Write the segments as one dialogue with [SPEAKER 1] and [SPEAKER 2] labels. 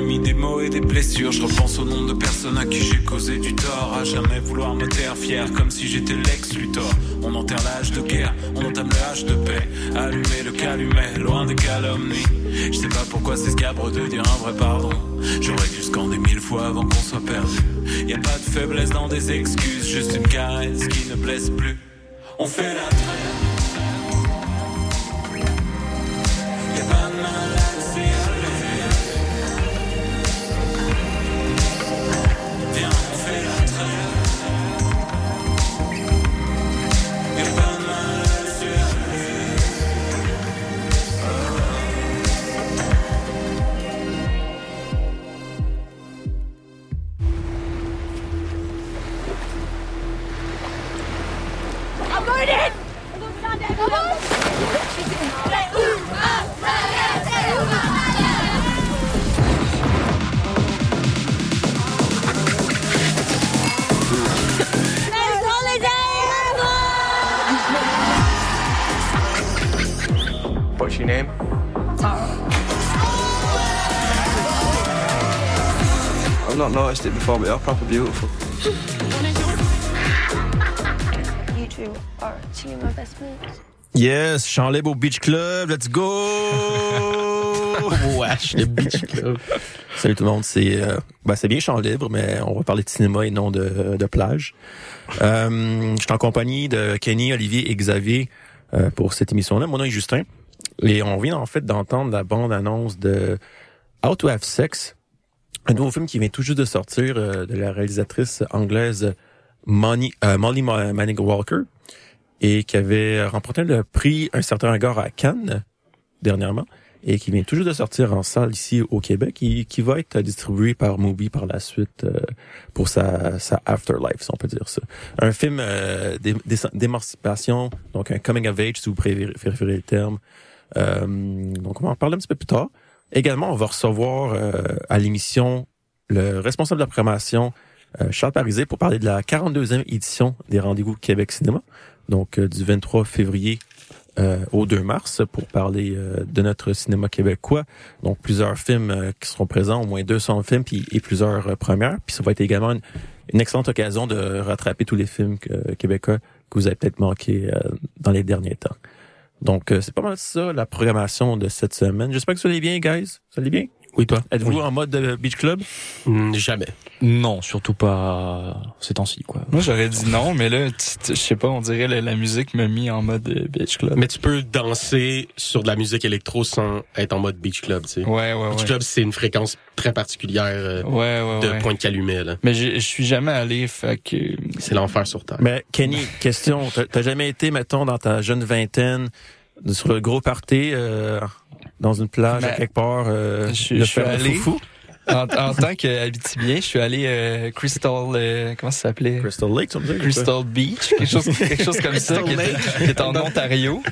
[SPEAKER 1] des mots et des blessures. Je repense au nombre de personnes à qui j'ai causé du tort. À jamais vouloir me taire fier, comme si j'étais l'ex Luthor. On enterre l'âge de guerre, on entame le âge de paix. Allumer le calumet, loin des calomnies. Je sais pas pourquoi c'est scabre de dire un vrai pardon. J'aurais dû scander mille fois avant qu'on soit perdu. Y a pas de faiblesse dans des excuses, juste une caresse qui ne blesse plus. On fait la trêve. Y pas
[SPEAKER 2] Before, but you're proper beautiful.
[SPEAKER 3] You two are two of my best mates.
[SPEAKER 4] Yes, Champ Libre au Beach Club, let's go!
[SPEAKER 5] Wesh, le Beach Club.
[SPEAKER 4] Salut tout le monde, c'est euh, ben, c'est bien Champ Libre, mais on va parler de cinéma et non de, de plage. Euh, je suis en compagnie de Kenny, Olivier et Xavier euh, pour cette émission-là. Mon nom est Justin. Et on vient en fait d'entendre la bande-annonce de How to Have Sex, un nouveau film qui vient tout juste de sortir euh, de la réalisatrice anglaise Molly, euh, Molly Ma- Manning Walker et qui avait remporté le prix Un certain regard à Cannes dernièrement et qui vient tout juste de sortir en salle ici au Québec et qui va être distribué par Mubi par la suite euh, pour sa, sa afterlife, si on peut dire ça. Un film euh, d'é- d'é- d'émancipation, donc un coming of age, si vous préférez préférez le terme. Euh, donc on va en parler un petit peu plus tard. Également, on va recevoir euh, à l'émission le responsable de la programmation, euh, Charles Parisé, pour parler de la 42e édition des Rendez-vous Québec Cinéma, donc euh, du 23 février euh, au 2 mars, pour parler euh, de notre cinéma québécois. Donc plusieurs films qui seront présents, au moins 200 films puis, et plusieurs premières. Puis ça va être également une, une excellente occasion de rattraper tous les films que- québécois que vous avez peut-être manqué euh, dans les derniers temps. Donc, euh, c'est pas mal ça, la programmation de cette semaine. J'espère que vous allez bien, guys. Vous allez bien?
[SPEAKER 5] Oui, toi?
[SPEAKER 4] Êtes-vous
[SPEAKER 5] Oui.
[SPEAKER 4] en mode euh, Beach Club?
[SPEAKER 5] Hmm, jamais.
[SPEAKER 6] Non, surtout pas ces temps-ci, quoi.
[SPEAKER 7] Moi, j'aurais dit non, mais là, je sais pas, on dirait la, la musique m'a mis en mode euh, beach club.
[SPEAKER 5] Mais tu peux danser sur de la musique électro sans être en mode beach club, tu sais.
[SPEAKER 7] Ouais, ouais,
[SPEAKER 5] Beach
[SPEAKER 7] ouais.
[SPEAKER 5] club, c'est une fréquence très particulière euh,
[SPEAKER 7] Ouais, ouais,
[SPEAKER 5] de
[SPEAKER 7] ouais.
[SPEAKER 5] pointe calumet, là.
[SPEAKER 7] Mais je suis jamais allé, fait que...
[SPEAKER 5] C'est l'enfer sur Terre.
[SPEAKER 4] Mais Kenny, question, t'as- t'as jamais été, mettons, dans ta jeune vingtaine, sur le gros party, euh, dans une plage à
[SPEAKER 7] Mais-
[SPEAKER 4] quelque part, euh,
[SPEAKER 7] Je
[SPEAKER 4] de
[SPEAKER 7] je suis
[SPEAKER 4] faire
[SPEAKER 7] allé-
[SPEAKER 4] foufou?
[SPEAKER 7] En, en tant qu'habitibien, je suis allé euh, Crystal... euh, comment ça s'appelait?
[SPEAKER 4] Crystal Lake, tu me dis?
[SPEAKER 7] Crystal Beach, quelque chose, quelque chose comme ça, qui est, qui est en Ontario.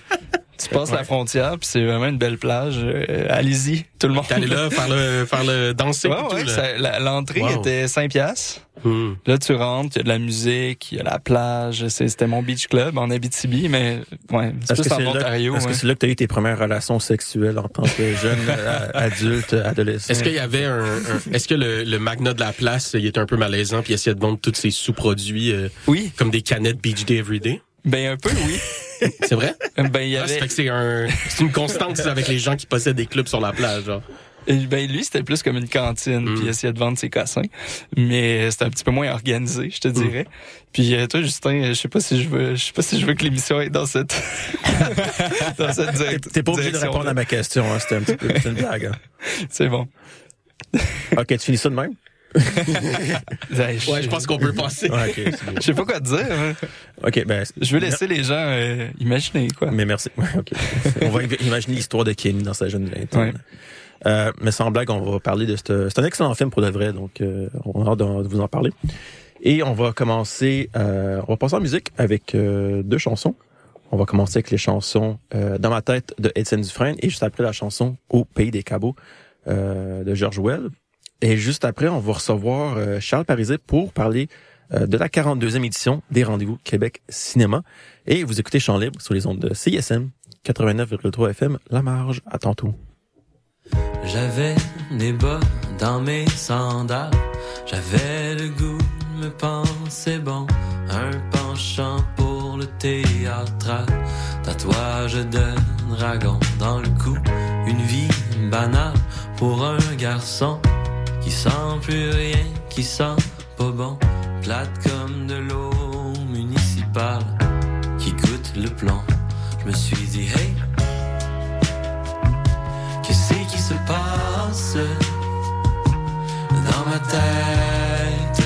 [SPEAKER 7] Tu passes la frontière, puis c'est vraiment une belle plage. Euh, Allez-y, tout le monde.
[SPEAKER 5] T'es allé là faire le, faire le danser
[SPEAKER 7] Ouais,
[SPEAKER 5] et
[SPEAKER 7] ouais, l'entrée
[SPEAKER 5] Wow.
[SPEAKER 7] était 5 piastres.
[SPEAKER 5] Hmm.
[SPEAKER 7] Là, tu rentres, il y a de la musique, il y a la plage. C'était mon beach club en Abitibi, mais ouais, c'est
[SPEAKER 4] Est-ce que
[SPEAKER 7] plus
[SPEAKER 4] c'est
[SPEAKER 7] en
[SPEAKER 4] là,
[SPEAKER 7] Ontario.
[SPEAKER 4] est-ce que c'est là que tu as eu tes premières relations sexuelles en tant que jeune euh, adulte, adolescent?
[SPEAKER 5] Est-ce qu'il y avait un, un- est-ce que le, le magna de la place, il était un peu malaisant puis il essayait de vendre tous ses sous-produits euh,
[SPEAKER 7] Oui,
[SPEAKER 5] comme des canettes Beach Day Everyday?
[SPEAKER 7] Ben un peu, oui.
[SPEAKER 5] C'est vrai?
[SPEAKER 7] ben il y
[SPEAKER 5] Ah,
[SPEAKER 7] avait,
[SPEAKER 5] fait que c'est un, c'est une constante avec les gens qui possèdent des clubs sur la plage, genre.
[SPEAKER 7] ben lui c'était plus comme une cantine,
[SPEAKER 5] Mm.
[SPEAKER 7] puis il essayait de vendre ses cassins, mais c'était un petit peu moins organisé, je te
[SPEAKER 5] Mm.
[SPEAKER 7] dirais. Puis euh, toi, Justin, je sais pas si je veux, je sais pas si je veux que l'émission aille dans cette, dans cette
[SPEAKER 4] T'es-
[SPEAKER 7] direct-
[SPEAKER 4] T'es pas obligé de répondre à ma question, hein, c'était un petit peu c'était une blague. hein.
[SPEAKER 7] C'est bon.
[SPEAKER 4] Ok, tu finis ça de même?
[SPEAKER 7] Je,
[SPEAKER 5] Ouais, je pense qu'on peut passer.
[SPEAKER 4] Ouais, ok, c'est bien.
[SPEAKER 7] je sais pas quoi te dire. hein.
[SPEAKER 4] Ok, ben,
[SPEAKER 7] Je veux laisser les gens euh, imaginer quoi.
[SPEAKER 4] mais merci. Ouais. On va im- imaginer l'histoire de Kenny dans sa jeune vingtaine.
[SPEAKER 7] Ouais.
[SPEAKER 4] Euh, mais sans blague, on va parler de ce. C'est un excellent film pour de vrai, donc euh, on a hâte de, de vous en parler. Et on va commencer, euh, on va passer en musique avec euh, deux chansons. On va commencer avec les chansons euh, Dans ma tête de Étienne Dufresne et juste après la chanson Au pays des cabots euh, de George Well. Et juste après, on va recevoir euh, Charles Pariset pour parler euh, de la 42e édition des Rendez-vous Québec Cinéma. Et vous écoutez Chant Libre sur les ondes de CISM 89,3 FM, La Marge. À tantôt.
[SPEAKER 1] J'avais des bas
[SPEAKER 8] dans mes sandales. J'avais le goût de me penser bon, un penchant pour le théâtral. Tatouage de dragon dans le cou, une vie banale pour un garçon sent plus rien, qui sent pas bon, plate comme de l'eau municipale qui goûte le plomb. Je me suis dit, hey, qu'est-ce qui se passe dans ma tête?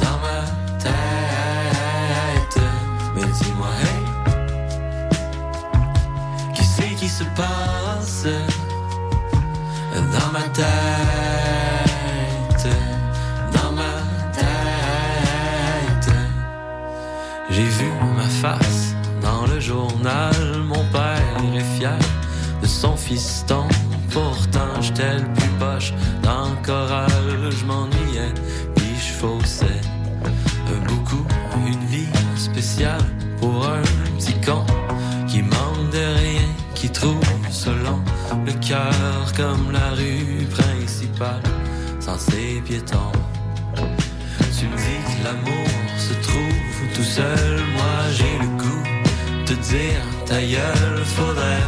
[SPEAKER 8] Dans ma tête. Mais dis-moi, hey, qu'est-ce qui se passe fiston. Pourtant, j'étais le plus poche dans le choral. Je m'ennuyais, puis je faussais. Beaucoup, une vie spéciale pour un petit con qui manque de rien, qui trouve selon le cœur comme la rue principale sans ses piétons. Tu me dis que l'amour se trouve tout seul, moi j'ai le goût de dire ta gueule, faudrait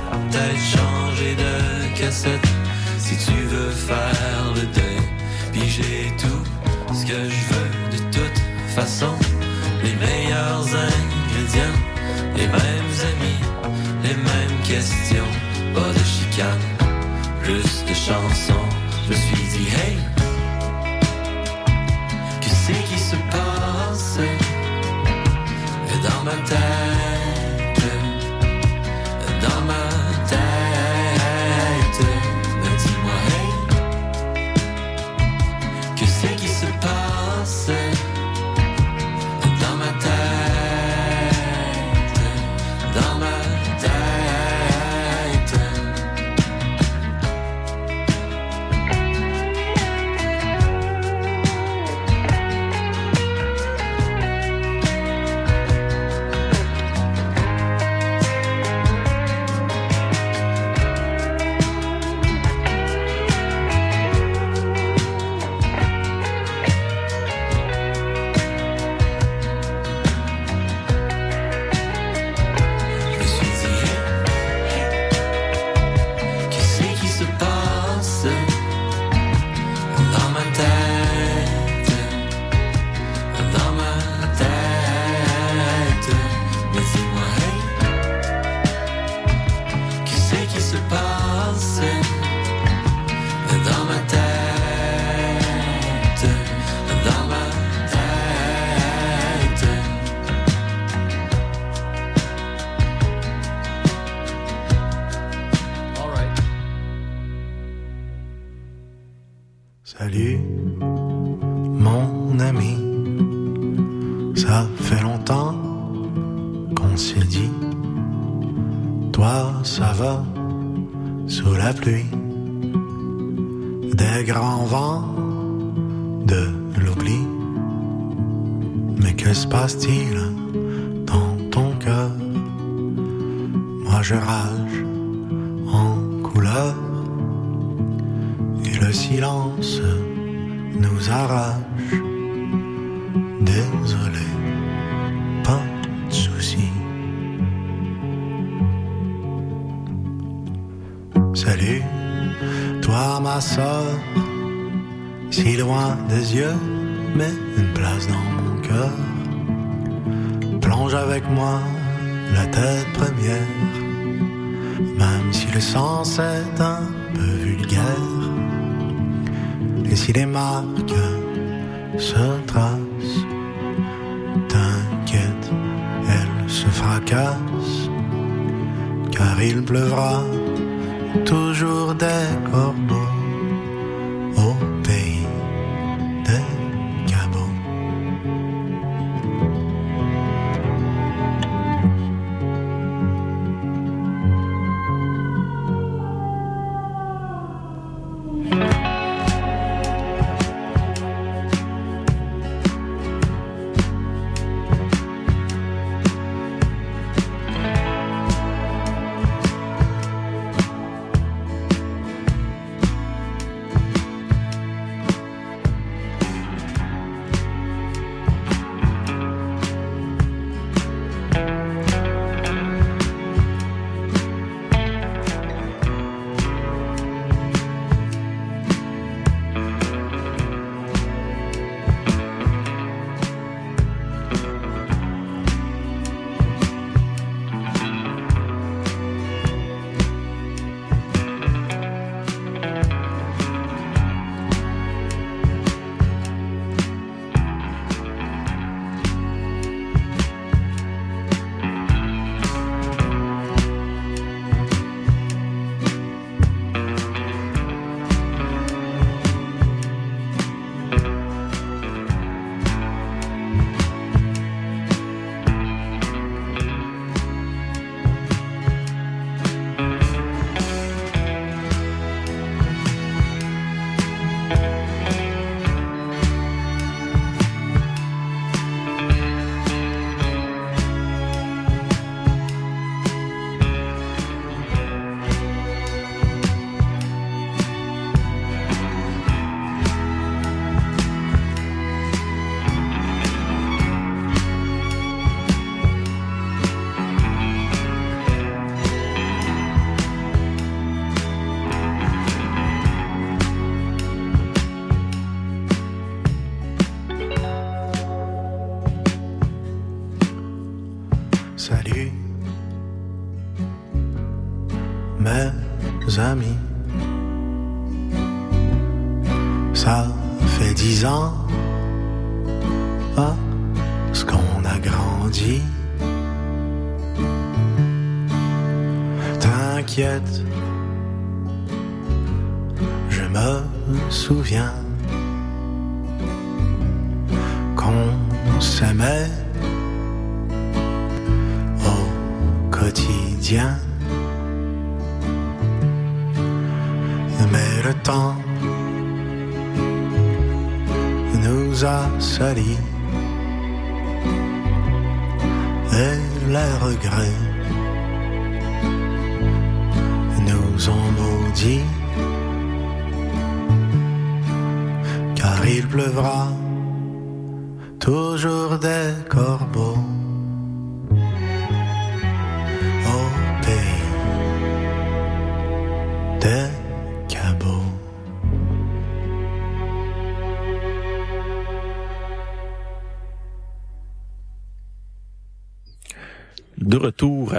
[SPEAKER 9] il pleuvra. Toujours des corbeaux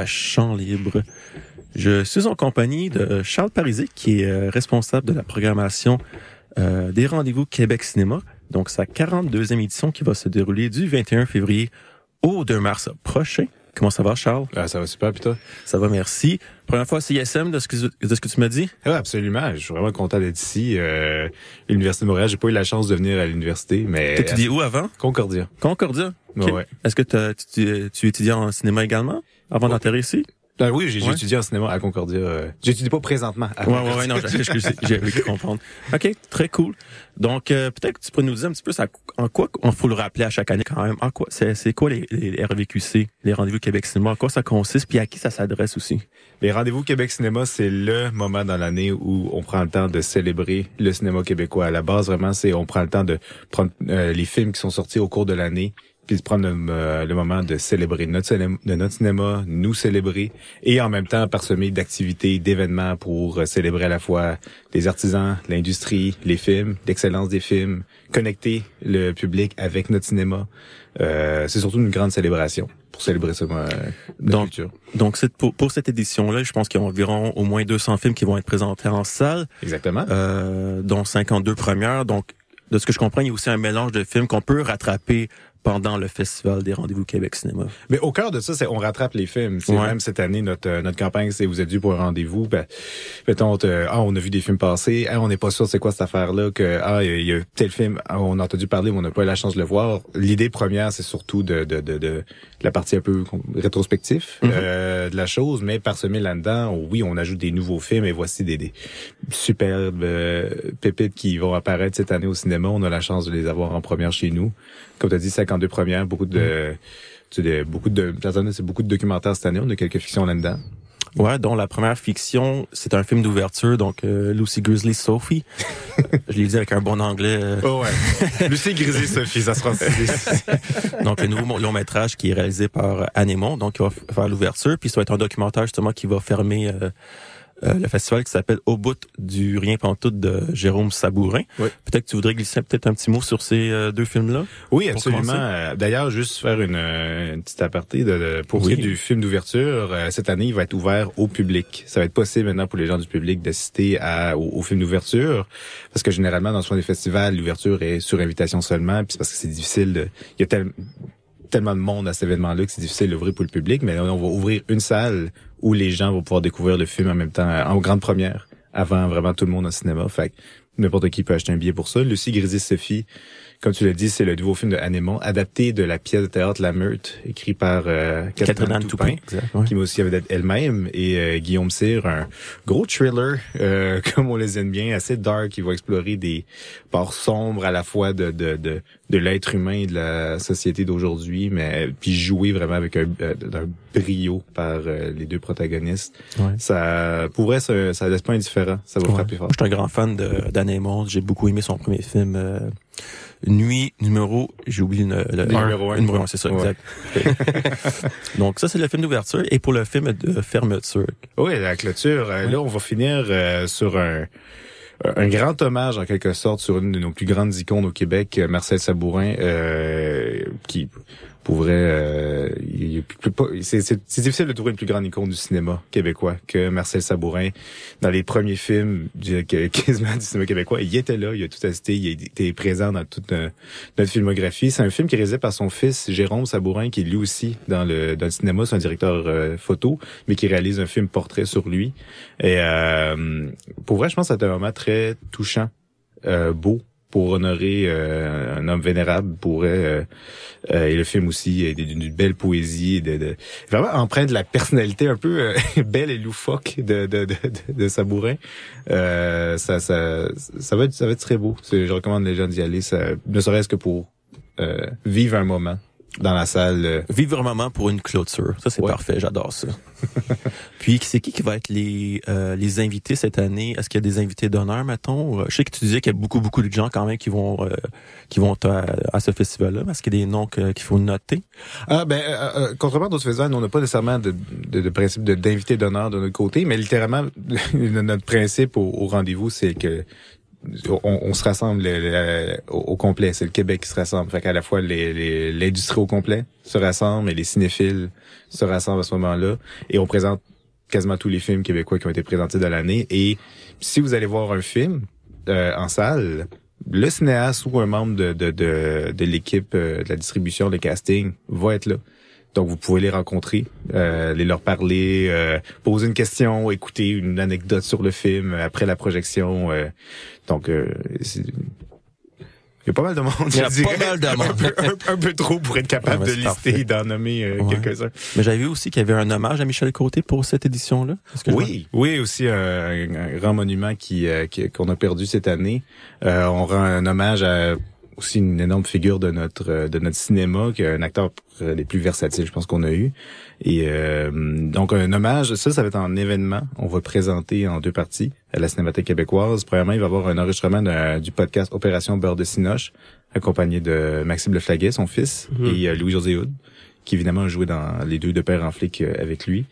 [SPEAKER 4] à Champ Libre. Je suis en compagnie de Charles Parisé, qui est euh, responsable de la programmation euh, des rendez-vous Québec Cinéma. Donc, sa 42e édition qui va se dérouler du 21 février au 2 mars prochain. Comment ça va, Charles?
[SPEAKER 10] Ah, ça va super, puis toi?
[SPEAKER 4] Ça va, merci. Première fois à CISM de ce que, de ce que tu m'as dit?
[SPEAKER 10] Oui, absolument. Je suis vraiment content d'être ici. Euh, L'Université de Montréal, j'ai pas eu la chance de venir à l'université, mais...
[SPEAKER 4] T'as étudié où avant?
[SPEAKER 10] Concordia.
[SPEAKER 4] Concordia?
[SPEAKER 10] Ouais, ouais.
[SPEAKER 4] Est-ce que tu, tu étudies en cinéma également? Avant d'atterrir ici?
[SPEAKER 10] Ah oui, j'ai
[SPEAKER 4] Ouais.
[SPEAKER 10] étudié en cinéma à Concordia. Euh, J'étudie pas présentement à
[SPEAKER 4] Ouais, ouais, ouais, non, j'ai pu comprendre. OK, très cool. Donc, euh, peut-être que tu peux nous dire un petit peu ça, en quoi, on faut le rappeler à chaque année quand même, en quoi, c'est c'est quoi les, les RVQC, les Rendez-vous Québec Cinéma, en quoi ça consiste, puis à qui ça s'adresse aussi?
[SPEAKER 10] Les rendez-vous Québec Cinéma, c'est le moment dans l'année où on prend le temps de célébrer le cinéma québécois. À la base, vraiment, c'est on prend le temps de prendre euh, les films qui sont sortis au cours de l'année, puis de prendre le, euh, le moment de célébrer notre cinéma, de notre cinéma, nous célébrer, et en même temps parsemer d'activités, d'événements pour euh, célébrer à la fois les artisans, l'industrie, les films, l'excellence des films, connecter le public avec notre cinéma. Euh, c'est surtout une grande célébration pour célébrer ça, euh, la
[SPEAKER 4] Donc,
[SPEAKER 10] culture.
[SPEAKER 4] Donc, pour, pour cette édition-là, je pense qu'il y a environ au moins 200 films qui vont être présentés en salle,
[SPEAKER 10] Exactement.
[SPEAKER 4] euh, dont 52 premières. Donc, de ce que je comprends, il y a aussi un mélange de films qu'on peut rattraper pendant le Festival des Rendez-vous Québec Cinéma.
[SPEAKER 10] Mais au cœur de ça, c'est on rattrape les films. C'est
[SPEAKER 4] Ouais.
[SPEAKER 10] même cette année notre euh, notre campagne, c'est vous êtes dû pour un rendez-vous. Ben, mettons, te- ah, on a vu des films passer. Ah, on n'est pas sûr c'est quoi cette affaire-là. Que ah, il y, a- tel film, ah, on a entendu parler, mais on n'a pas eu la chance de le voir. L'idée première, c'est surtout de, de, de, de la partie un peu rétrospectif
[SPEAKER 4] Mhm.
[SPEAKER 10] euh, de la chose, mais parsemé là-dedans, oui, on ajoute des nouveaux films et voici des, des superbes euh, pépites qui vont apparaître cette année au cinéma. On a la chance de les avoir en première chez nous. Comme tu as dit, 52 premières, beaucoup de, tu sais, de- beaucoup de, c'est beaucoup de documentaires cette année. On a quelques fictions là-dedans.
[SPEAKER 4] Ouais, dont la première fiction, c'est un film d'ouverture, donc euh, Lucy Grizzly Sophie. je l'ai dit avec un bon anglais. euh,
[SPEAKER 10] Oh ouais. Lucie Grisé, Sophie, ça sera
[SPEAKER 4] donc le nouveau long métrage qui est réalisé par Anémon, donc il va faire l'ouverture, puis ça va être un documentaire justement qui va fermer euh, euh, le festival qui s'appelle Au bout du rien pantoute de Jérôme Sabourin.
[SPEAKER 10] Oui.
[SPEAKER 4] Peut-être que tu voudrais glisser peut-être un petit mot sur ces euh, deux films-là?
[SPEAKER 10] Oui, absolument. Euh, D'ailleurs, juste faire une, une petite aparté de, de- pour ce
[SPEAKER 4] Oui.
[SPEAKER 10] qui est du film d'ouverture. cette année, il va être ouvert au public. Ça va être possible maintenant pour les gens du public d'assister à au, au film d'ouverture, parce que généralement dans le soin des festivals, l'ouverture est sur invitation seulement, puis c'est parce que c'est difficile. De, il y a tel- tellement de monde à cet événement-là que c'est difficile d'ouvrir pour le public. Mais on va ouvrir une salle où les gens vont pouvoir découvrir le film en même temps, en grande première, avant vraiment tout le monde au cinéma. Fait n'importe qui peut acheter un billet pour ça. Lucie Grisy Sophie, comme tu l'as dit, c'est le nouveau film de Anémon, adapté de la pièce de théâtre La Meute, écrit par euh,
[SPEAKER 4] Catherine Anne
[SPEAKER 10] Toupin,
[SPEAKER 4] Toupin. Exact, ouais.
[SPEAKER 10] qui aussi vedette elle-même, et euh, Guillaume Cyr, un gros thriller, euh, comme on les aime bien, assez dark, qui va explorer des parts sombres à la fois de, de, de, de l'être humain et de la société d'aujourd'hui, mais puis jouer vraiment avec un, euh, d'un brio par euh, les deux protagonistes.
[SPEAKER 4] Ouais.
[SPEAKER 10] Ça pourrait, ça, ça laisse pas indifférent, ça va
[SPEAKER 4] Ouais.
[SPEAKER 10] frapper fort.
[SPEAKER 4] Je suis un grand fan d'Anémon. J'ai beaucoup aimé son premier film. Nuit numéro, j'ai oublié le, le
[SPEAKER 10] Numéro un.
[SPEAKER 4] Numéro un, c'est ça,
[SPEAKER 10] Ouais.
[SPEAKER 4] exact. Donc ça, c'est le film d'ouverture. Et pour le film de fermeture,
[SPEAKER 10] Oui, la clôture. euh, Là, on va finir euh, sur un, un grand hommage, en quelque sorte, sur une de nos plus grandes icônes au Québec, euh, Marcel Sabourin, euh, qui Pour vrai, euh, c'est difficile de trouver une plus grande icône du cinéma québécois que Marcel Sabourin. Dans les premiers films du, quasiment du cinéma québécois, il était là, il a tout assisté, il était présent dans toute euh, notre filmographie. C'est un film qui est réalisé par son fils Jérôme Sabourin, qui est lui aussi dans le, dans le cinéma, c'est un directeur euh, photo, mais qui réalise un film portrait sur lui. Et euh, pour vrai, je pense que c'était un moment très touchant, euh, beau pour honorer euh, un homme vénérable pour euh, euh, et le film aussi est d'une belle poésie de, de vraiment empreint de la personnalité un peu euh, belle et loufoque de de de, de, Sabourin euh, ça ça ça va être ça va être très beau je recommande les gens d'y aller ça ne serait-ce que pour euh, vivre un moment dans la salle
[SPEAKER 4] Vivre un moment pour une clôture. Ça, c'est
[SPEAKER 10] Ouais.
[SPEAKER 4] parfait. J'adore ça. Puis, c'est qui qui va être les, euh, les invités cette année? Est-ce qu'il y a des invités d'honneur, mettons? Je sais que tu disais qu'il y a beaucoup, beaucoup de gens quand même qui vont, euh, qui vont à, ce festival-là. Est-ce qu'il y a des noms qu'il faut noter?
[SPEAKER 10] Ah ben, euh, euh, contrairement d'autres festivals, on n'a pas nécessairement de, de, de principe d'invité d'honneur de notre côté, mais littéralement, notre principe au, au rendez-vous, c'est que on, se rassemble le- le- au, au complet. C'est le Québec qui se rassemble. Fait qu'à la fois les- l'industrie au complet se rassemble et les cinéphiles se rassemblent à ce moment-là. Et on présente quasiment tous les films québécois qui ont été présentés de l'année. Et si vous allez voir un film euh, en salle, le cinéaste ou un membre de l'équipe euh, de la distribution, de casting, va être là. Donc, vous pouvez les rencontrer, euh, les leur parler, euh, poser une question, écouter une anecdote sur le film après la projection. euh. donc, euh, c'est- il y a pas mal de monde.
[SPEAKER 4] Il y a
[SPEAKER 10] je
[SPEAKER 4] pas mal de
[SPEAKER 10] Un
[SPEAKER 4] monde.
[SPEAKER 10] peu, un- un peu trop pour être capable
[SPEAKER 4] Ouais,
[SPEAKER 10] de lister et d'en nommer euh,
[SPEAKER 4] Ouais.
[SPEAKER 10] quelques-uns.
[SPEAKER 4] Mais j'avais vu aussi qu'il y avait un hommage à Michel Côté pour cette édition-là.
[SPEAKER 10] Oui, oui, aussi un, un grand monument qui euh, qu'on a perdu cette année. Euh, on rend un hommage à aussi une énorme figure de notre euh, de notre cinéma, qui est un acteur euh, les plus versatiles, je pense qu'on a eu. Et euh, donc un hommage, ça, ça va être en événement. On va le présenter en deux parties à la Cinémathèque québécoise. Premièrement, il va y avoir un enregistrement du podcast Opération Beurre de Cinoche, accompagné de Maxime Leflaguet, son fils, et euh, Louis-José Houd qui évidemment a joué dans les deux de père en flic avec lui.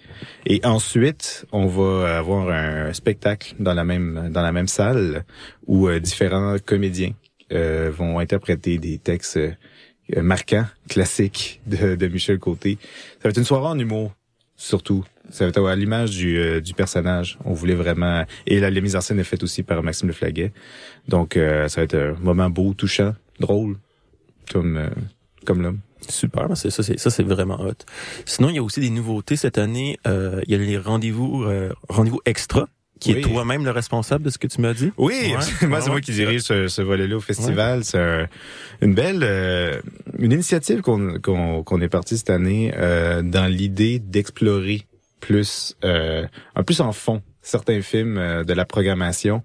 [SPEAKER 10] Et ensuite, on va avoir un spectacle dans la même dans la même salle où euh, différents comédiens euh, vont interpréter des textes euh, marquants, classiques de, de Michel Côté. Ça va être une soirée en humour, surtout. Ça va être à l'image du, euh, du personnage. On voulait vraiment... Et la, la mise en scène est faite aussi par Maxime Leflaguet. Donc, euh, ça va être un moment beau, touchant, drôle, comme, euh, comme l'homme.
[SPEAKER 4] Super, c'est- ça c'est ça c'est vraiment hot. Sinon, il y a aussi des nouveautés cette année. Il y a les rendez-vous rendez-vous extra, qui
[SPEAKER 10] Oui.
[SPEAKER 4] est toi-même le responsable de ce que tu m'as dit?
[SPEAKER 10] Oui,
[SPEAKER 4] Ouais.
[SPEAKER 10] absolument.
[SPEAKER 4] Ouais,
[SPEAKER 10] c'est moi qui dirige ce, ce volet-là au festival. C'est un- une belle, euh, une initiative qu'on qu'on est parti cette année euh, dans l'idée d'explorer plus, euh, un plus en fond certains films euh, de la programmation.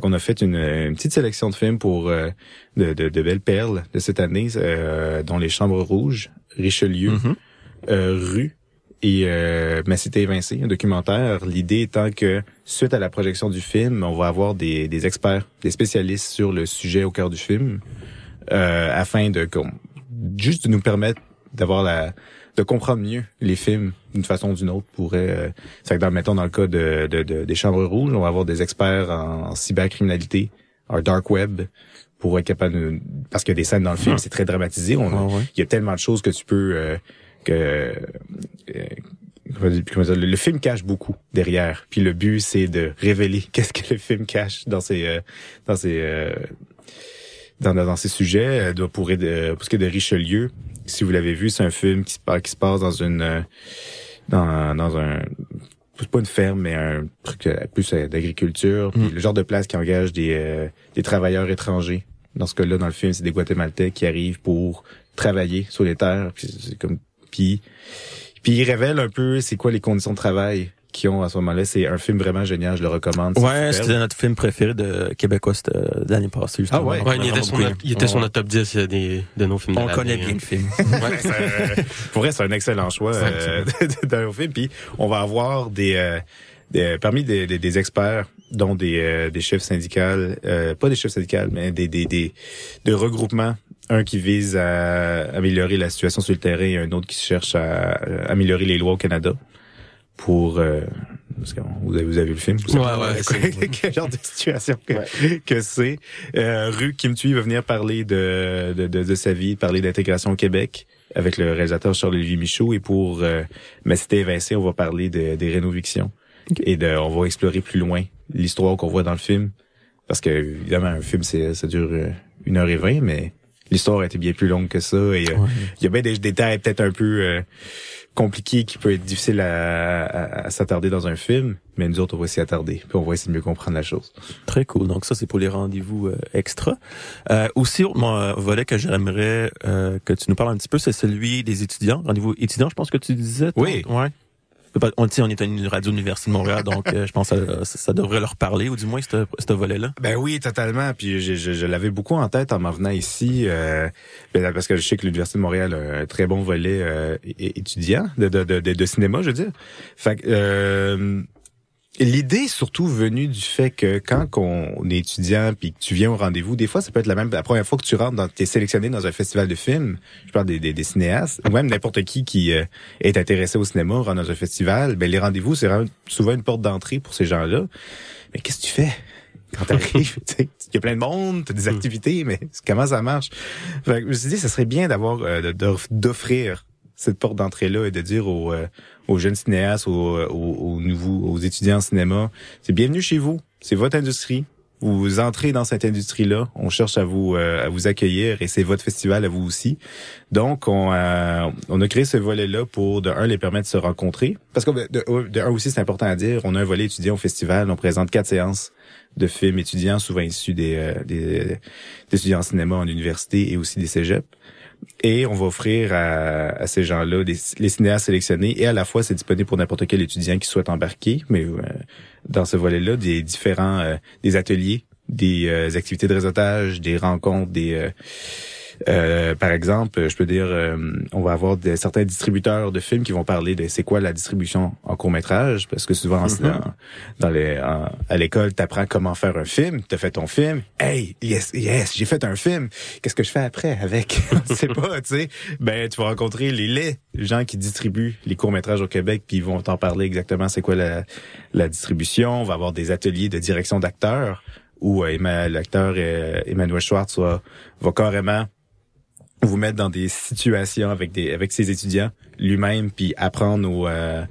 [SPEAKER 10] Qu'on a fait une, une petite sélection de films pour euh, de, de, de belles perles de cette année, euh, dont Les Chambres Rouges, Richelieu,
[SPEAKER 4] Mhm.
[SPEAKER 10] euh, Rue et euh, Ma cité évincée, un documentaire. L'idée étant que suite à la projection du film, on va avoir des, des experts, des spécialistes sur le sujet au cœur du film, euh, afin de juste de nous permettre d'avoir la de comprendre mieux les films d'une façon ou d'une autre pourrait euh, c'est que dans mettons dans le cas de, de, de- des chambres rouges on va avoir des experts en, cybercriminalité en dark web pour être capable de, parce qu'il y a des scènes dans le film c'est très dramatisé on,
[SPEAKER 4] ouais.
[SPEAKER 10] il y a tellement de choses que tu peux euh, que euh, le, film cache beaucoup derrière puis le but c'est de révéler qu'est-ce que le film cache dans ses euh, dans ses euh, dans, dans, ces sujets. Euh, Pour, euh, pour ce qui est de Richelieu, si vous l'avez vu, c'est un film qui se passe, qui se passe dans une euh, dans, dans un c'est pas une ferme, mais un truc plus d'agriculture. Puis le genre de place qui engage des, euh, des travailleurs étrangers. Dans ce cas-là, dans le film, c'est des Guatémaltais qui arrivent pour travailler sur les terres. Puis c'est comme puis puis il révèle un peu c'est quoi les conditions de travail qu'ils ont à ce moment-là. C'est un film vraiment génial, je le recommande.
[SPEAKER 4] Ouais, c'était notre film préféré de Québécois c'était, euh, de l'année passée. justement.
[SPEAKER 10] Ah ouais?
[SPEAKER 5] Il était, notre, il était sur notre top 10 des, de nos films de
[SPEAKER 4] On connaît
[SPEAKER 5] hein.
[SPEAKER 4] bien le film.
[SPEAKER 10] Ouais, c'est un- pour vrai, c'est un excellent choix euh, d'un film. Puis on va avoir des, euh, des- parmi des, des, des experts, dont des, euh, des chefs syndicaux, euh, pas des chefs syndicaux, mais des, des, des, des regroupements. Un qui vise à améliorer la situation sur le terrain et un autre qui cherche à euh, améliorer les lois au Canada pour euh, parce que vous avez, vous avez vu le film vous
[SPEAKER 5] Ouais, ouais,
[SPEAKER 10] quoi- quel genre de situation que, que c'est euh, Rue Kim Thuy va venir parler de, de, de, de sa vie parler d'intégration au Québec avec le réalisateur Charles-Olivier Michaud. Et pour euh, Mais c'était évincé, on va parler de, des rénovictions. Et de, on va explorer plus loin l'histoire qu'on voit dans le film. Parce que, évidemment, un film, c'est, ça dure euh, une heure et vingt, mais l'histoire a été bien plus longue que ça. Et euh, il y a bien des détails peut-être un peu euh, compliqués qui peuvent être difficiles à, à- à s'attarder dans un film. Mais nous autres, on va s'y attarder. Puis on va essayer de mieux comprendre la chose.
[SPEAKER 4] Très cool. Donc ça, c'est pour les rendez-vous euh, extra. Euh, aussi, mon euh, volet que j'aimerais euh, que tu nous parles un petit peu, c'est celui des étudiants. Rendez-vous étudiants, je pense que tu disais. toi?
[SPEAKER 10] Oui.
[SPEAKER 4] Ouais. On, on est une radio université de Montréal, donc euh, je pense que ça, ça devrait leur parler, ou du moins ce volet-là.
[SPEAKER 10] Ben oui, totalement. Puis je, je, l'avais beaucoup en tête en m'en venant ici, euh, ben, parce que je sais que l'Université de Montréal a un très bon volet euh, étudiant de, de, de, de, de cinéma, je veux dire. Fait que, euh, L'idée surtout venue du fait que quand on est étudiant puis que tu viens au rendez-vous, des fois ça peut être la même la première fois que tu rentres dans t'es sélectionné dans un festival de films, je parle des, des, des cinéastes ou même n'importe qui qui euh, est intéressé au cinéma rentre dans un festival, ben les rendez-vous c'est souvent une porte d'entrée pour ces gens-là. Mais qu'est-ce que tu fais quand t'arrives, il y a plein de monde, t'as des activités, mais comment ça marche? Fait que je me suis dit, ça serait bien d'avoir, euh, d'offrir cette porte d'entrée-là et de dire aux, euh, aux jeunes cinéastes, aux, aux, aux nouveaux, aux étudiants en cinéma, c'est bienvenue chez vous, c'est votre industrie. Vous entrez dans cette industrie-là, on cherche à vous euh, à vous accueillir et c'est votre festival à vous aussi. Donc on a, on a créé ce volet-là pour de un les permettre de se rencontrer parce que de, de un aussi c'est important à dire, on a un volet étudiant au festival, on présente quatre séances de films étudiants, souvent issus des, euh, des, des étudiants en cinéma en université et aussi des cégeps. Et on va offrir à, ces gens-là des, les cinéastes sélectionnés. Et à la fois c'est disponible pour n'importe quel étudiant qui souhaite embarquer, mais euh, dans ce volet-là, des différents euh, des ateliers, des euh, activités de réseautage, des rencontres, des euh, par exemple, je peux dire, euh, on va avoir des, certains distributeurs de films qui vont parler de c'est quoi la distribution en court métrage, parce que souvent en-
[SPEAKER 4] Mhm.
[SPEAKER 10] en- dans les, en- à l'école, tu apprends comment faire un film, tu as fait ton film, hey, yes, yes, j'ai fait un film, qu'est-ce que je fais après avec? Sais pas, tu sais. Ben, tu vas rencontrer les les gens qui distribuent les courts métrages au Québec, puis ils vont t'en parler exactement c'est quoi la, la distribution. On va avoir des ateliers de direction d'acteurs où euh, l'acteur euh, Emmanuel Schwartz va, va carrément vous mettre dans des situations avec des avec ses étudiants lui-même puis apprendre aux, euh,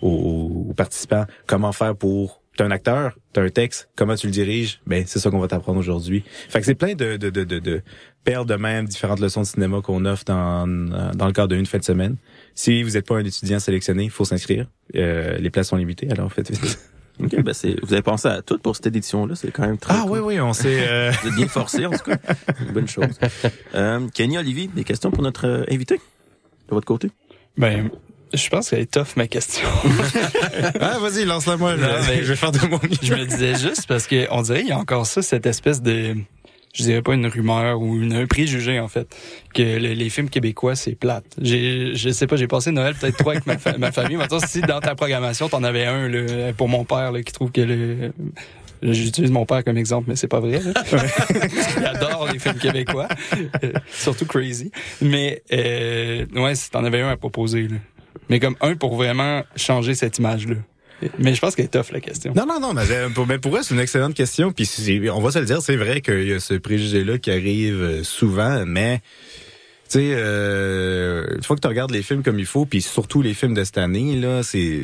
[SPEAKER 10] aux, aux participants comment faire pour t'es un acteur, t'as un texte, comment tu le diriges, ben c'est ça qu'on va t'apprendre aujourd'hui. Fait que c'est plein de de de de, de perles de même différentes leçons de cinéma qu'on offre dans dans le cadre d'une fin de semaine. Si vous n'êtes pas un étudiant sélectionné, il faut s'inscrire. Euh, les places sont limitées, alors faites vite.
[SPEAKER 4] Ok, ben c'est, vous avez pensé à tout pour cette édition-là, c'est quand même très
[SPEAKER 10] Ah
[SPEAKER 4] cool.
[SPEAKER 10] oui oui, on s'est euh,
[SPEAKER 4] Vous êtes bien forcé, en tout cas. C'est une bonne chose. Euh, Kenny, Olivier, des questions pour notre euh, invité? De votre côté?
[SPEAKER 7] Ben, je pense qu'elle est tough, ma question.
[SPEAKER 10] Ah, vas-y, lance-la moi,
[SPEAKER 7] Non, mais-
[SPEAKER 10] je vais faire de mon mieux.
[SPEAKER 7] je me disais juste parce que on dirait qu'il y a encore ça, cette espèce de, je dirais pas une rumeur ou une, un préjugé en fait, que le- les films québécois c'est plate. J'ai, je sais pas, j'ai passé Noël peut-être trois avec ma, fa- ma famille. Maintenant, si dans ta programmation t'en avais un là, pour mon père là, qui trouve que le J'utilise mon père comme exemple, mais c'est pas vrai. Il adore les films québécois, Euh, surtout Crazy. Mais euh, ouais, si t'en avais un à proposer, là. mais comme un pour vraiment changer cette image-là. Mais je pense qu'elle est tough la question.
[SPEAKER 10] Non, non, non, mais euh, pour, mais c'est une excellente question. Puis on va se le dire, c'est vrai qu'il y a ce préjugé-là qui arrive euh, souvent, mais tu sais, euh, une fois que tu regardes les films comme il faut, puis surtout les films de cette année, là, c'est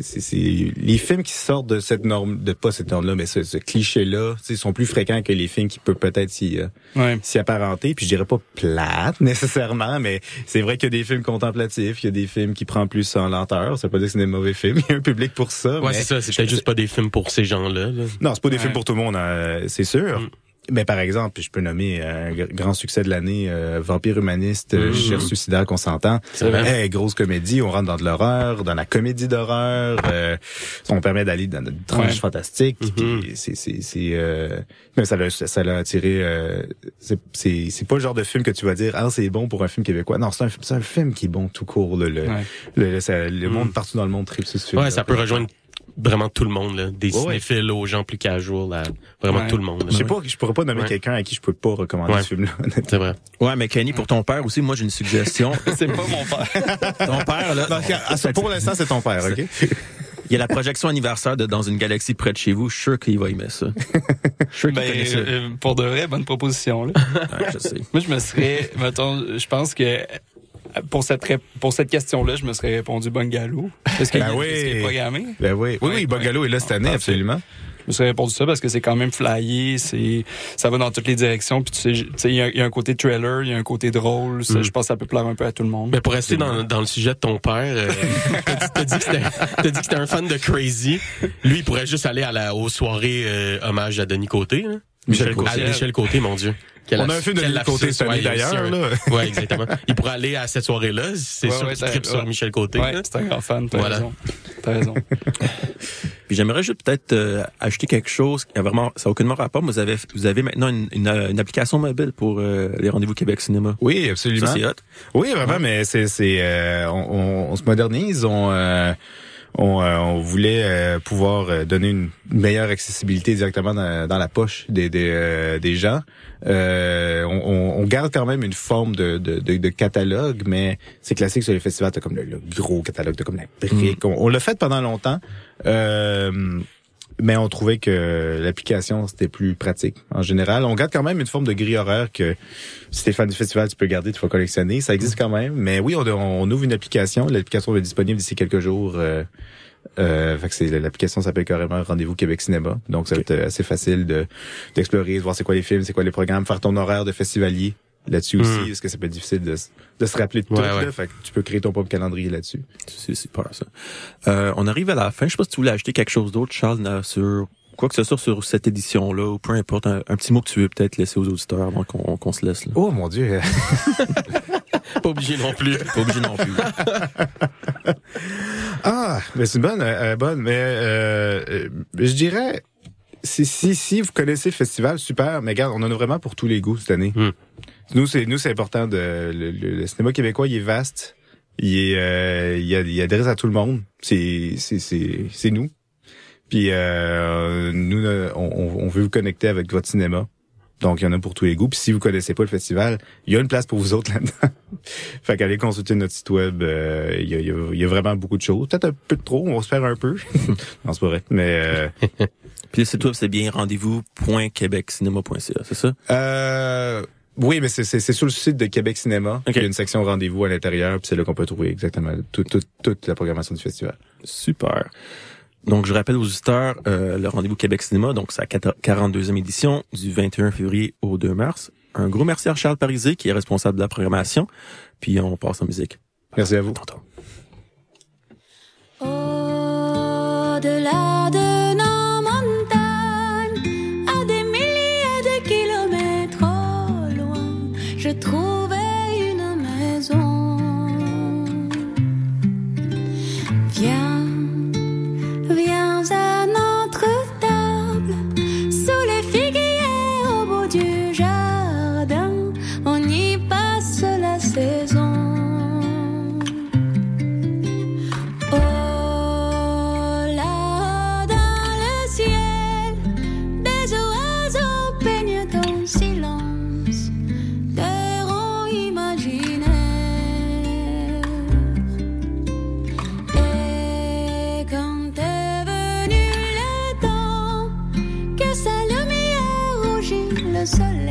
[SPEAKER 10] c'est les films qui sortent de cette norme, de pas cette norme-là, mais ce, ce cliché-là, sont plus fréquents que les films qui peuvent peut-être s'y euh,
[SPEAKER 7] Ouais.
[SPEAKER 10] apparenter. Puis je dirais pas plate nécessairement, mais c'est vrai qu'il y a des films contemplatifs, il y a des films qui prennent plus en lenteur. Ça veut pas dire que c'est des mauvais films. Il y a un public pour ça.
[SPEAKER 5] Ouais, c'est ça. C'est peut-être juste pas des films pour ces gens-là. là.
[SPEAKER 10] non, c'est pas des
[SPEAKER 7] Ouais.
[SPEAKER 10] films pour tout le monde, euh, c'est sûr.
[SPEAKER 5] Mm.
[SPEAKER 10] Mais par exemple, je peux nommer euh, un gr- grand succès de l'année, euh, Vampire humaniste, euh,
[SPEAKER 5] Mm.
[SPEAKER 10] Cher suicidaire qu'on s'entend. Hey, grosse comédie, on rentre dans de l'horreur, dans la comédie d'horreur. euh, on permet d'aller dans une tranche
[SPEAKER 7] Ouais.
[SPEAKER 10] fantastique. Puis C'est c'est c'est euh, mais ça l'a ça l'a attiré. euh, c'est c'est c'est pas le genre de film que tu vas dire ah c'est bon pour un film québécois. Non, c'est un c'est un film qui est bon tout court. là, le
[SPEAKER 7] Ouais.
[SPEAKER 10] le, le, ça- le
[SPEAKER 5] Mm.
[SPEAKER 10] monde partout dans le monde tripe ce film.
[SPEAKER 5] Ouais, ça peut rejoindre vraiment tout le monde, là. Des
[SPEAKER 10] Ouais, ouais.
[SPEAKER 5] cinéphiles aux gens plus casual, à vraiment
[SPEAKER 7] Ouais.
[SPEAKER 5] tout le monde. là.
[SPEAKER 10] Je sais pas, je pourrais pas nommer
[SPEAKER 5] Ouais.
[SPEAKER 10] quelqu'un à qui je peux pas recommander
[SPEAKER 5] Ouais.
[SPEAKER 10] ce film-là.
[SPEAKER 5] C'est vrai.
[SPEAKER 4] Ouais, mais Kenny, pour ton père aussi, moi, j'ai une suggestion.
[SPEAKER 7] C'est pas mon père.
[SPEAKER 4] ton père, là.
[SPEAKER 10] Pour l'instant, c'est ton père, OK?
[SPEAKER 4] Il y a la projection anniversaire de Dans une galaxie près de chez vous. Je suis sûr qu'il va aimer ça. Je suis sûr qu'il
[SPEAKER 7] Ben,
[SPEAKER 4] connaît ça.
[SPEAKER 7] euh, pour de vrai, bonne proposition. Là.
[SPEAKER 4] Ouais, je sais.
[SPEAKER 7] Moi, je me serais, mettons, je pense que pour cette ré- pour cette question-là, je me serais répondu Bungalow. Est-ce qu'il
[SPEAKER 10] Ben oui.
[SPEAKER 7] est programmé?
[SPEAKER 10] Ben oui, oui, oui, Bungalow est là cette année,
[SPEAKER 7] Parfait.
[SPEAKER 10] absolument.
[SPEAKER 7] Je me serais répondu ça parce que c'est quand même flyé, c'est ça va dans toutes les directions. Puis tu sais, je- tu sais, il y, a- il y a un côté trailer, il y a un côté drôle. ça,
[SPEAKER 5] Mm.
[SPEAKER 7] Je pense que ça peut plaire un peu à tout le monde.
[SPEAKER 5] Mais pour rester dans, dans le sujet de ton père, euh, t'as dit- t'as dit que c'était- t'as dit que c'était un fan de Crazy. Lui, il pourrait juste aller à la, aux soirées euh, hommage à Denis Côté. Là.
[SPEAKER 10] Michel Côté.
[SPEAKER 5] Michel Côté, mon Dieu. Quelle
[SPEAKER 10] On a un film de Denis Côté cette année, d'ailleurs.
[SPEAKER 5] Ouais, exactement. Il pourrait aller à cette soirée-là. C'est
[SPEAKER 7] Ouais,
[SPEAKER 5] sûr
[SPEAKER 7] ouais,
[SPEAKER 5] qu'il
[SPEAKER 7] t'as-
[SPEAKER 5] tripe sur. Michel Côté.
[SPEAKER 7] Ouais, c'est un grand fan, t'as
[SPEAKER 5] Voilà.
[SPEAKER 7] raison. T'as raison.
[SPEAKER 4] Puis j'aimerais juste peut-être euh, ajouter quelque chose qui a vraiment, ça n'a aucunement rapport. mais Vous avez, vous avez maintenant une, une, euh, une application mobile pour euh, les rendez-vous Québec Cinéma.
[SPEAKER 10] Oui, absolument.
[SPEAKER 4] Ça, c'est hot.
[SPEAKER 10] Oui, vraiment, mais c'est c'est euh, on, on- on se modernise, on euh, on, euh, on voulait euh, pouvoir euh, donner une meilleure accessibilité directement dans, dans la poche des des, euh, des gens. Euh, on, garde quand même une forme de, de, de, de catalogue, mais c'est classique sur les festivals, t'as comme le, le gros catalogue, t'as comme la brique. On, on l'a fait pendant longtemps. Euh, mais on trouvait que l'application c'était plus pratique en général. On garde quand même une forme de grille horaire que si t'es fan du festival, tu peux garder, tu vas collectionner. Ça existe quand même. Mais oui, on, on ouvre une application. L'application va être disponible d'ici quelques jours. Euh, euh, fait que c'est l'application s'appelle carrément Rendez-vous Québec Cinéma. Donc ça va être euh, assez facile de d'explorer, de voir c'est quoi les films, c'est quoi les programmes, faire ton horaire de festivalier là-dessus aussi, parce que ça peut être difficile de, de se rappeler de tout.
[SPEAKER 5] Ouais,
[SPEAKER 10] là. Fait que tu peux créer ton propre calendrier là-dessus.
[SPEAKER 4] C'est super, ça. Euh, on arrive à la fin. Je sais pas si tu voulais ajouter quelque chose d'autre, Charles, sur quoi que ce soit sur cette édition-là, ou peu importe, un, un petit mot que tu veux peut-être laisser aux auditeurs avant qu'on qu'on se laisse. Là.
[SPEAKER 10] Oh mon dieu.
[SPEAKER 5] Pas obligé non plus.
[SPEAKER 4] Pas obligé non plus.
[SPEAKER 10] Ah, mais c'est une bonne, euh, bonne, mais euh, euh, je dirais, si, si, si vous connaissez le festival, super, mais regarde, on en a vraiment pour tous les goûts cette année.
[SPEAKER 5] Hmm.
[SPEAKER 10] Nous, c'est nous, c'est important. De, le, le- le cinéma québécois, il est vaste. Il est, euh, il, a- il adresse à tout le monde. C'est, c'est, c'est, c'est nous. Puis euh, nous, euh, on, on- veut vous connecter avec votre cinéma. Donc, il y en a pour tous les goûts. Puis si vous connaissez pas le festival, il y a une place pour vous autres là-dedans. fait qu'allez consulter notre site web. euh, Il y, a, il y a- vraiment beaucoup de choses. Peut-être un peu de trop, on va se faire un peu. non, c'est pas vrai. Mais euh,
[SPEAKER 4] Puis le site web, c'est bien rendez-vous.québeccinéma.ca, c'est ça?
[SPEAKER 10] euh, oui, mais c'est, c'est, c'est sur le site de Québec Cinéma.
[SPEAKER 4] Ok.
[SPEAKER 10] Il y a une section rendez-vous à l'intérieur. Puis c'est là qu'on peut trouver exactement tout- tout- toute la programmation du festival.
[SPEAKER 4] Super. Donc, je rappelle aux auditeurs euh, le rendez-vous Québec Cinéma, donc c'est la 42e édition du 21 février au 2 mars. Un gros merci à Charles Parisé qui est responsable de la programmation. Puis on passe en musique.
[SPEAKER 10] Merci à vous.
[SPEAKER 4] Tantôt.
[SPEAKER 11] Au-delà le soleil.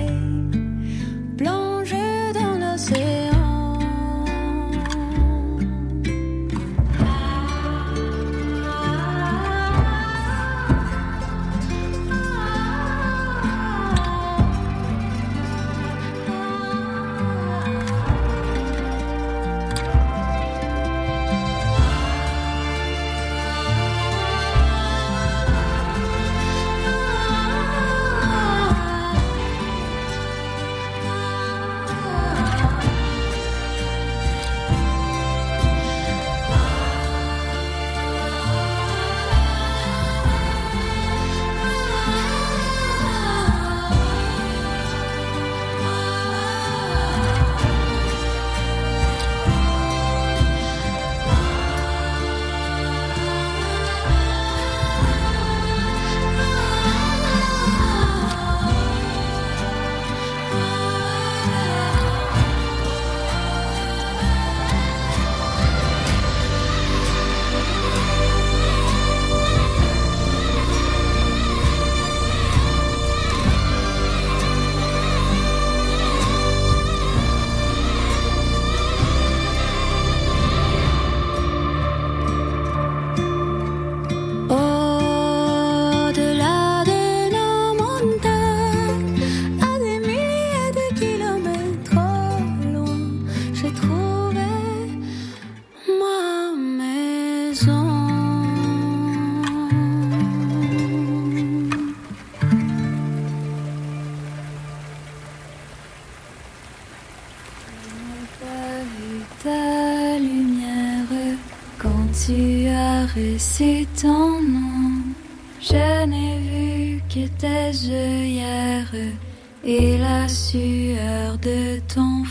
[SPEAKER 11] J'apprécie ton nom. Je n'ai vu que tes œillères et la sueur de ton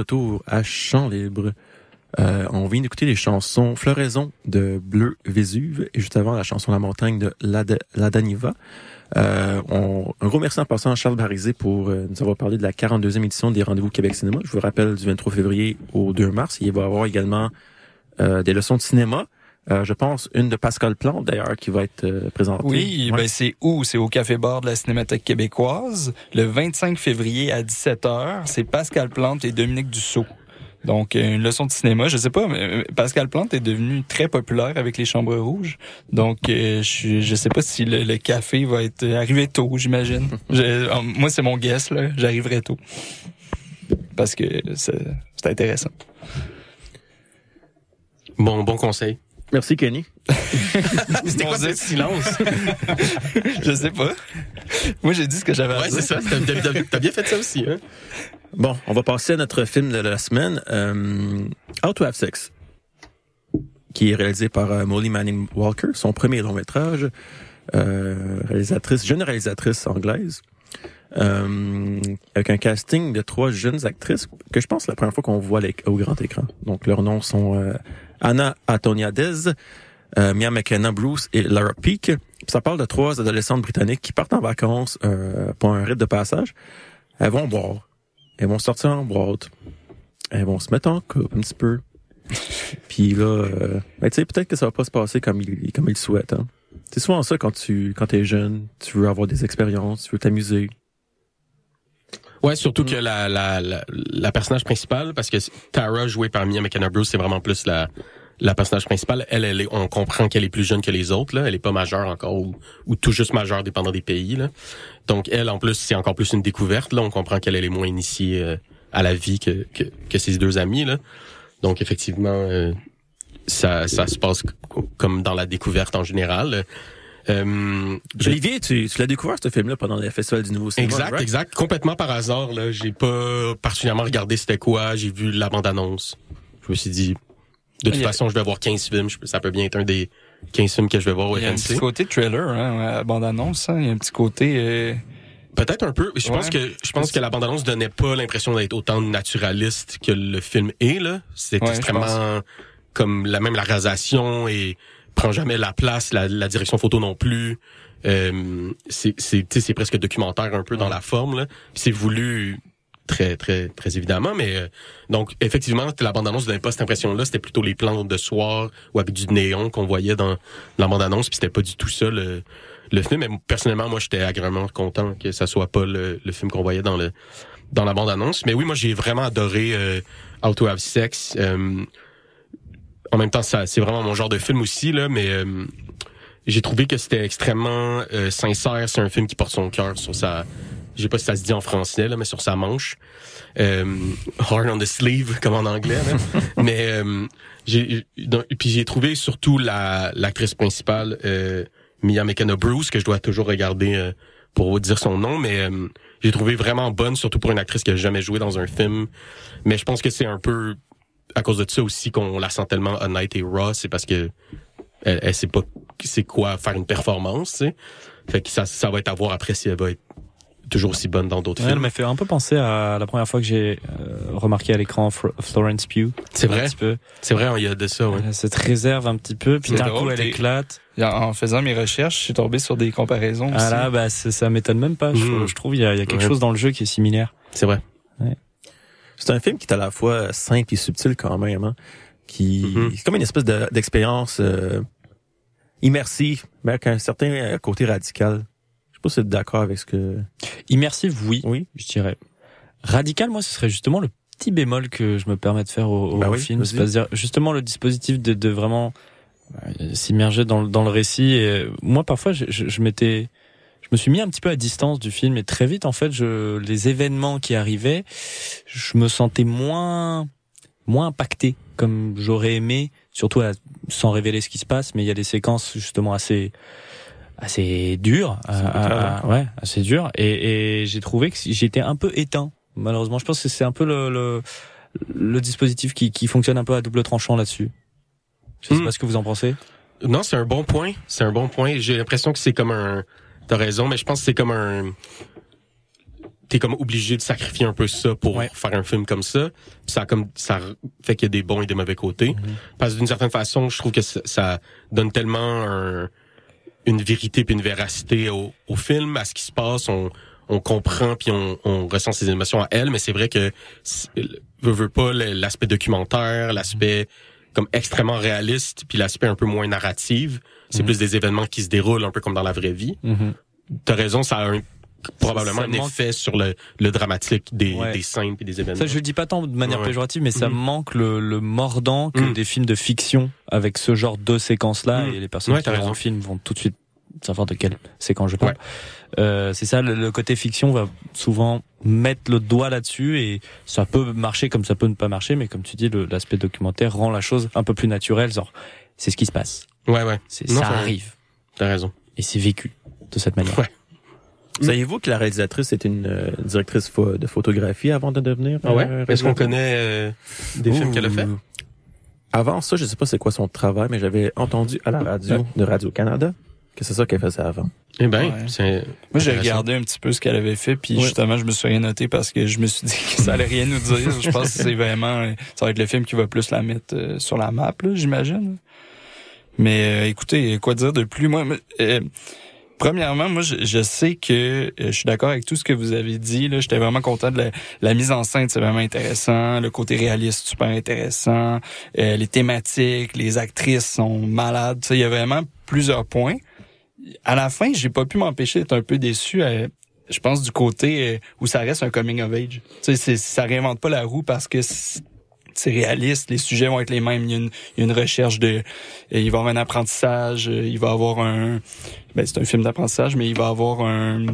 [SPEAKER 4] retour à Chant Libre. Euh, on vient d'écouter les chansons Floraison de Bleu Vésuve et juste avant la chanson La Montagne de Lada- Ladaniva. Euh, on, un gros merci en passant à Charles Barizé pour euh, nous avoir parlé de la 42e édition des Rendez-vous Québec Cinéma. Je vous rappelle du 23 février au 2 mars. Il va y avoir également euh, des leçons de cinéma. Euh, je pense une de Pascal Plante d'ailleurs qui va être euh, présentée.
[SPEAKER 7] Oui,
[SPEAKER 4] Ouais.
[SPEAKER 7] ben c'est où? C'est au Café Bar de la Cinémathèque québécoise. Le 25 février à 17h, c'est Pascal Plante et Dominique Dussault. Donc, euh, une leçon de cinéma. Je sais pas, mais Pascal Plante est devenu très populaire avec les Chambres Rouges. Donc, euh, je je sais pas si le, le café va être arrivé tôt, j'imagine. Moi, c'est mon guess, là. J'arriverai tôt. Parce que c'est c'est intéressant.
[SPEAKER 5] Bon, bon conseil.
[SPEAKER 4] Merci Kenny.
[SPEAKER 5] C'était quoi ce silence?
[SPEAKER 7] Je sais pas. Moi, j'ai dit ce que j'avais à
[SPEAKER 5] Ouais,
[SPEAKER 7] dire.
[SPEAKER 5] c'est ça. T'as bien fait ça aussi, hein?
[SPEAKER 4] Bon, on va passer à notre film de la semaine, euh, How to Have Sex, qui est réalisé par euh, Molly Manning Walker, son premier long métrage, euh, réalisatrice, jeune réalisatrice anglaise, euh, avec un casting de trois jeunes actrices que je pense la première fois qu'on voit les- au grand écran. Donc leurs noms sont euh, Anna Antoniadez, euh, Mia McKenna Bruce et Lara Peake. Puis Ça parle de trois adolescentes britanniques qui partent en vacances euh, pour un rite de passage. Elles vont boire. Elles vont sortir en boîte. Elles vont se mettre en couple un petit peu. Puis là, euh, ben, tu sais, peut-être que ça va pas se passer comme ils comme ils le souhaitent. Hein. C'est souvent ça quand tu quand t'es jeune, tu veux avoir des expériences, tu veux t'amuser.
[SPEAKER 5] Ouais, surtout que la, la, la, la personnage principale, parce que Tara, jouée par Mia McKenna Bruce, c'est vraiment plus la, la personnage principale. Elle, elle est, on comprend qu'elle est plus jeune que les autres, là. Elle est pas majeure encore, ou, ou tout juste majeure, dépendant des pays, là. Donc, elle, en plus, c'est encore plus une découverte, là. On comprend qu'elle elle est moins initiée euh, à la vie que, que, que ses deux amis, là. Donc, effectivement, euh, ça, ça se passe comme dans la découverte en général. Euh,
[SPEAKER 4] Olivier, tu, tu l'as découvert ce film-là pendant le Festival du Nouveau Cinéma.
[SPEAKER 5] Exact,
[SPEAKER 4] right?
[SPEAKER 5] exact. Complètement par hasard, là. J'ai pas particulièrement regardé c'était quoi. J'ai vu la bande-annonce. Je me suis dit, de toute
[SPEAKER 7] a-
[SPEAKER 5] façon, je vais voir 15 films. Ça peut bien être un des 15 films que je vais voir au
[SPEAKER 7] Il y a un petit côté trailer, hein, bande-annonce. Hein. Il y a un petit côté... euh,
[SPEAKER 5] Peut-être un peu. Je pense que je pense que la bande-annonce donnait pas l'impression d'être autant naturaliste que le film est là. C'est
[SPEAKER 7] Ouais,
[SPEAKER 5] extrêmement comme la même la réalisation et prend jamais la place, la, la direction photo non plus. Euh, c'est c'est tu sais, c'est presque documentaire un peu dans la forme là. C'est voulu très très très évidemment mais euh, donc effectivement la bande annonce donnait pas cette impression là c'était plutôt les plans de soir ou avec du néon qu'on voyait dans la bande annonce puis c'était pas du tout ça le le film mais personnellement moi j'étais agréablement content que ça soit pas le, le film qu'on voyait dans le dans la bande annonce mais oui moi j'ai vraiment adoré euh, How to Have Sex Euh, en même temps ça c'est vraiment mon genre de film aussi là mais euh, j'ai trouvé que c'était extrêmement euh, sincère. C'est un film qui porte son cœur sur sa je sais pas si ça se dit en français là mais sur sa manche. Euh, hard on the sleeve comme en anglais là. mais euh, j'ai donc- puis j'ai trouvé surtout la l'actrice principale euh, Mia McKenna Bruce que je dois toujours regarder euh, pour vous dire son nom mais euh, j'ai trouvé vraiment bonne surtout pour une actrice qui a jamais joué dans un film. Mais je pense que c'est un peu à cause de ça aussi qu'on la sent tellement honnête et raw c'est parce que elle, elle sait pas c'est quoi faire une performance tu sais fait que ça ça va être à voir après si elle va être toujours aussi bonne dans d'autres
[SPEAKER 6] Ouais, elle
[SPEAKER 5] films
[SPEAKER 6] m'a fait un peu penser à la première fois que j'ai euh, remarqué à l'écran Florence Pugh.
[SPEAKER 5] C'est
[SPEAKER 6] Un
[SPEAKER 5] vrai?
[SPEAKER 6] petit peu.
[SPEAKER 5] c'est vrai il y a de ça ouais
[SPEAKER 6] Elle cette réserve un petit peu, puis d'un coup elle éclate.
[SPEAKER 7] En faisant mes recherches, je suis tombé sur des comparaisons
[SPEAKER 6] Ah
[SPEAKER 7] aussi.
[SPEAKER 6] là, bah ça m'étonne même pas. Je,
[SPEAKER 5] Mm.
[SPEAKER 6] je trouve il y a, il y a quelque
[SPEAKER 5] Ouais.
[SPEAKER 6] chose dans le jeu qui est similaire.
[SPEAKER 5] c'est vrai
[SPEAKER 4] C'est un film qui est à la fois simple et subtil quand même, hein, qui
[SPEAKER 5] Mhm.
[SPEAKER 4] c'est comme une espèce de- d'expérience euh, immersive, mais avec un certain euh, côté radical. Je sais pas si êtes d'accord avec ce que.
[SPEAKER 6] Immersive, oui,
[SPEAKER 4] Oui.
[SPEAKER 6] je dirais. Radical, moi, ce serait justement le petit bémol que je me permets de faire au, au
[SPEAKER 4] Bah oui,
[SPEAKER 6] film, c'est-à-dire justement le dispositif de, de vraiment euh, s'immerger dans, le- dans le récit. Et euh, moi, parfois, je, je, je m'étais, me suis mis un petit peu à distance du film et très vite, en fait, je, les événements qui arrivaient, je me sentais moins, moins impacté comme j'aurais aimé, surtout à- sans révéler ce qui se passe. Mais il y a des séquences justement assez assez dures, ouais, assez dures. Et, et j'ai trouvé que j'étais un peu éteint. Malheureusement, je pense que c'est un peu le, le, le dispositif qui, qui fonctionne un peu à double tranchant là-dessus. Je sais
[SPEAKER 5] Hmm.
[SPEAKER 6] pas ce que vous en pensez.
[SPEAKER 5] Non, c'est un bon point. C'est un bon point. J'ai l'impression que c'est comme un. T'as raison, mais je pense que c'est comme un. T'es comme obligé de sacrifier un peu ça pour
[SPEAKER 6] Ouais.
[SPEAKER 5] faire un film comme ça. Puis ça comme ça fait qu'il y a des bons et des mauvais côtés.
[SPEAKER 6] Mhm.
[SPEAKER 5] Parce que d'une certaine façon, je trouve que ça, ça donne tellement un- une vérité puis une véracité au, au film, à ce qui se passe. On, on comprend puis on, on ressent ses émotions à elle, mais c'est vrai que veut, veut pas l'aspect documentaire, l'aspect comme extrêmement réaliste, puis l'aspect un peu moins narrative. C'est
[SPEAKER 6] Mhm.
[SPEAKER 5] plus des événements qui se déroulent un peu comme dans la vraie vie. T'as raison, ça a un- probablement un effet sur le, le dramatique des,
[SPEAKER 6] Ouais.
[SPEAKER 5] des scènes et des événements.
[SPEAKER 6] Ça, je le dis pas tant de manière
[SPEAKER 5] Ouais,
[SPEAKER 6] péjorative, mais ça
[SPEAKER 5] Mhm.
[SPEAKER 6] manque le, le mordant que
[SPEAKER 5] Mhm.
[SPEAKER 6] des films de fiction avec ce genre de séquences-là.
[SPEAKER 5] Mhm.
[SPEAKER 6] Et les personnes
[SPEAKER 5] Ouais,
[SPEAKER 6] qui
[SPEAKER 5] raison.
[SPEAKER 6] le film vont tout de suite savoir de quelle séquence je parle.
[SPEAKER 5] Ouais.
[SPEAKER 6] Euh, c'est ça, le, le côté fiction va souvent mettre le doigt là-dessus et ça peut marcher comme ça peut ne pas marcher, mais comme tu dis, l'aspect documentaire rend la chose un peu plus naturelle. Genre, c'est ce qui se passe.
[SPEAKER 5] Ouais, ouais.
[SPEAKER 6] C'est,
[SPEAKER 5] Non,
[SPEAKER 6] ça
[SPEAKER 5] ça-
[SPEAKER 6] arrive.
[SPEAKER 5] T'as raison.
[SPEAKER 6] Et c'est vécu de cette manière.
[SPEAKER 5] Ouais.
[SPEAKER 4] Saviez-vous que la réalisatrice était une euh, directrice de photographie avant de devenir
[SPEAKER 5] Ah ouais?
[SPEAKER 4] euh,
[SPEAKER 5] Est-ce qu'on connaît euh, des films qu'elle a fait?
[SPEAKER 4] Avant ça, je sais pas c'est quoi son travail, mais j'avais entendu à la radio de Radio Canada que c'est ça qu'elle faisait avant.
[SPEAKER 5] Eh ben,
[SPEAKER 7] Ouais.
[SPEAKER 5] c'est.
[SPEAKER 7] Moi, j'ai regardé un petit peu ce qu'elle avait fait, puis
[SPEAKER 4] Ouais.
[SPEAKER 7] justement, je me suis rien noté parce que je me suis dit que ça allait rien nous dire. Je pense que c'est vraiment, ça va être le film qui va plus la mettre euh, sur la map, là, j'imagine. Mais euh, écoutez, quoi dire de plus? Moi, euh, premièrement, moi, je, je sais que euh, je suis d'accord avec tout ce que vous avez dit. Là, j'étais vraiment content de la, la mise en scène, c'est vraiment intéressant. Le côté réaliste, super intéressant. Euh, les thématiques, les actrices sont malades. Il y a vraiment plusieurs points à la fin, j'ai pas pu m'empêcher d'être un peu déçu. euh, je pense du côté euh, où ça reste un coming of age. Tu sais, ça réinvente pas la roue parce que c'est réaliste, les sujets vont être les mêmes. Il y a une, il y a une recherche de, il va y avoir un apprentissage, euh, il va y avoir un, ben c'est un film d'apprentissage, mais il va y avoir un,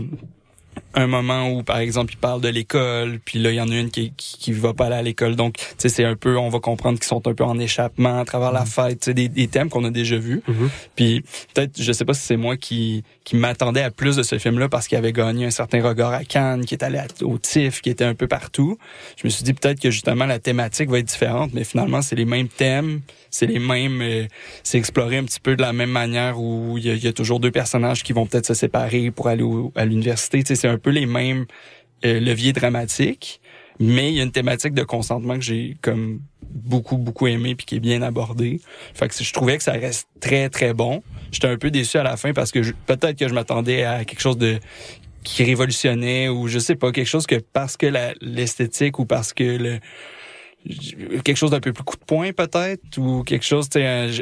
[SPEAKER 7] un moment où, par exemple, il parle de l'école, puis là, il y en a une qui, qui, qui va pas aller à l'école. Donc, tu sais, c'est un peu, on va comprendre qu'ils sont un peu en échappement à travers la fête, tu sais, des, des thèmes qu'on a déjà vus. Puis peut-être, je sais pas si c'est moi qui, qui m'attendais à plus de ce film-là parce qu'il avait gagné un certain regard à Cannes, qui est allé au TIFF, qui était un peu partout. Je me suis dit peut-être que justement la thématique va être différente, mais finalement, c'est les mêmes thèmes, c'est les mêmes, euh, c'est exploré un petit peu de la même manière où il y y a toujours deux personnages qui vont peut-être se séparer pour aller au- à l'université. Tu sais, c'est un peu les mêmes euh, leviers dramatiques, mais il y a une thématique de consentement que j'ai comme beaucoup beaucoup aimé puis qui est bien abordée. Fait que je trouvais que ça reste très très bon. J'étais un peu déçu à la fin parce que peut-être que je m'attendais à quelque chose de qui révolutionnait ou je sais pas quelque chose que parce que l'esthétique ou parce que le quelque chose d'un peu plus coup de poing peut-être ou quelque chose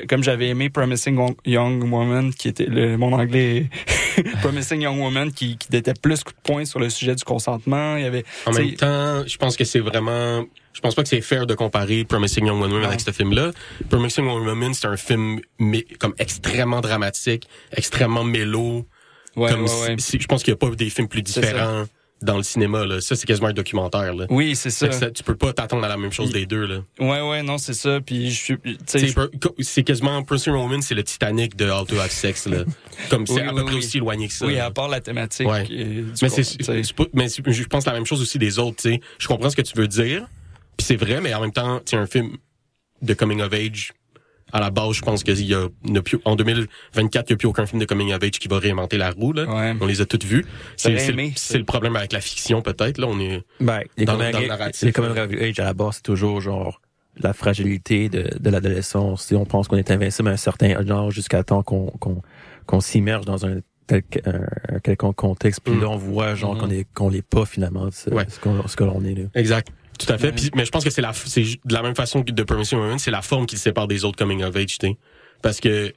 [SPEAKER 7] comme j'avais aimé Promising Young Woman qui était le mon anglais Promising Young Woman qui, qui était plus coup de poing sur le sujet du consentement il y avait
[SPEAKER 5] En même temps, je pense que c'est vraiment, je pense pas que c'est fair de comparer Promising Young Woman
[SPEAKER 7] Non.
[SPEAKER 5] avec ce film-là. Promising Young Woman, c'est un film comme extrêmement dramatique, extrêmement mélo.
[SPEAKER 7] ouais,
[SPEAKER 5] comme
[SPEAKER 7] ouais, ouais.
[SPEAKER 5] si- je pense qu'il y a pas des films plus différents dans le cinéma. Là. Ça, c'est quasiment un documentaire. Là.
[SPEAKER 7] oui c'est ça
[SPEAKER 5] tu peux pas t'attendre à la même chose des deux. Là.
[SPEAKER 7] ouais ouais non c'est ça puis je suis
[SPEAKER 5] C'est quasiment Young Woman, c'est le Titanic de How to Have Sex. Là. Comme c'est
[SPEAKER 7] Oui,
[SPEAKER 5] à
[SPEAKER 7] oui,
[SPEAKER 5] peu près
[SPEAKER 7] oui.
[SPEAKER 5] aussi éloigné que ça.
[SPEAKER 7] oui à part la thématique
[SPEAKER 5] Ouais.
[SPEAKER 7] euh, du
[SPEAKER 5] Mais c'est, mais je pense la même chose aussi des autres, tu sais. Je comprends ce que tu veux dire, puis c'est vrai, mais en même temps, c'est un film de coming of age. À la base, je pense qu'il y a, il n'y a plus, en 2024, il n'y a plus aucun film de coming of age qui va réinventer la roue, là.
[SPEAKER 7] Ouais.
[SPEAKER 5] On les a toutes vus. C'est,
[SPEAKER 7] J'aurais
[SPEAKER 5] c'est,
[SPEAKER 7] aimé,
[SPEAKER 5] le- le problème avec la fiction, peut-être, là. On est,
[SPEAKER 4] Ben,
[SPEAKER 5] Dans- le narratif,
[SPEAKER 4] les coming of age à la base, c'est toujours genre la fragilité de, de l'adolescence. On pense qu'on est invincible à un certain âge jusqu'à temps qu'on qu'on qu'on s'immerge dans un tel un, un quelconque contexte. Puis
[SPEAKER 5] Mm.
[SPEAKER 4] là, on voit genre
[SPEAKER 7] Mhm.
[SPEAKER 4] qu'on est qu'on l'est pas finalement. Ce,
[SPEAKER 5] Ouais.
[SPEAKER 4] ce qu'on- ce que l'on est là.
[SPEAKER 5] Exact. Tout à fait.
[SPEAKER 7] Ouais.
[SPEAKER 5] Puis- mais je pense que c'est la, c'est de la même façon que de Permission Woman, c'est la forme qui le sépare des autres coming of age, tu sais. Parce que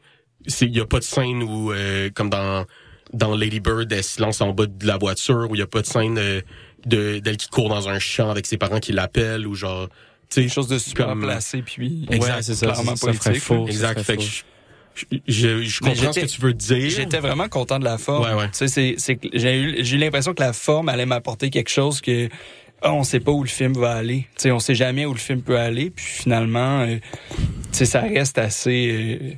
[SPEAKER 5] c'est, il y a pas de scène où, euh, comme dans, dans Lady Bird, elle se lance en bas de la voiture, où il y a pas de scène euh, de, d'elle qui court dans un champ avec ses parents qui l'appellent, ou genre, tu
[SPEAKER 7] quelque
[SPEAKER 5] sais.
[SPEAKER 7] chose de super
[SPEAKER 5] comme-
[SPEAKER 7] placé puis
[SPEAKER 5] Exact,
[SPEAKER 7] ouais,
[SPEAKER 6] c'est ça,
[SPEAKER 7] clairement
[SPEAKER 6] ça faux.
[SPEAKER 5] Exact.
[SPEAKER 6] ça
[SPEAKER 5] Fait que je, je, je
[SPEAKER 7] Mais
[SPEAKER 5] comprends ce que
[SPEAKER 7] j'étais-
[SPEAKER 5] tu veux dire.
[SPEAKER 7] J'étais vraiment content de la forme.
[SPEAKER 5] Ouais, ouais.
[SPEAKER 7] Tu sais, c'est, c'est que j'ai eu, j'ai eu l'impression que la forme allait m'apporter quelque chose que on sait pas où le film va aller. Tu sais, on sait jamais où le film peut aller. Puis finalement, euh, tu sais, ça reste assez. euh,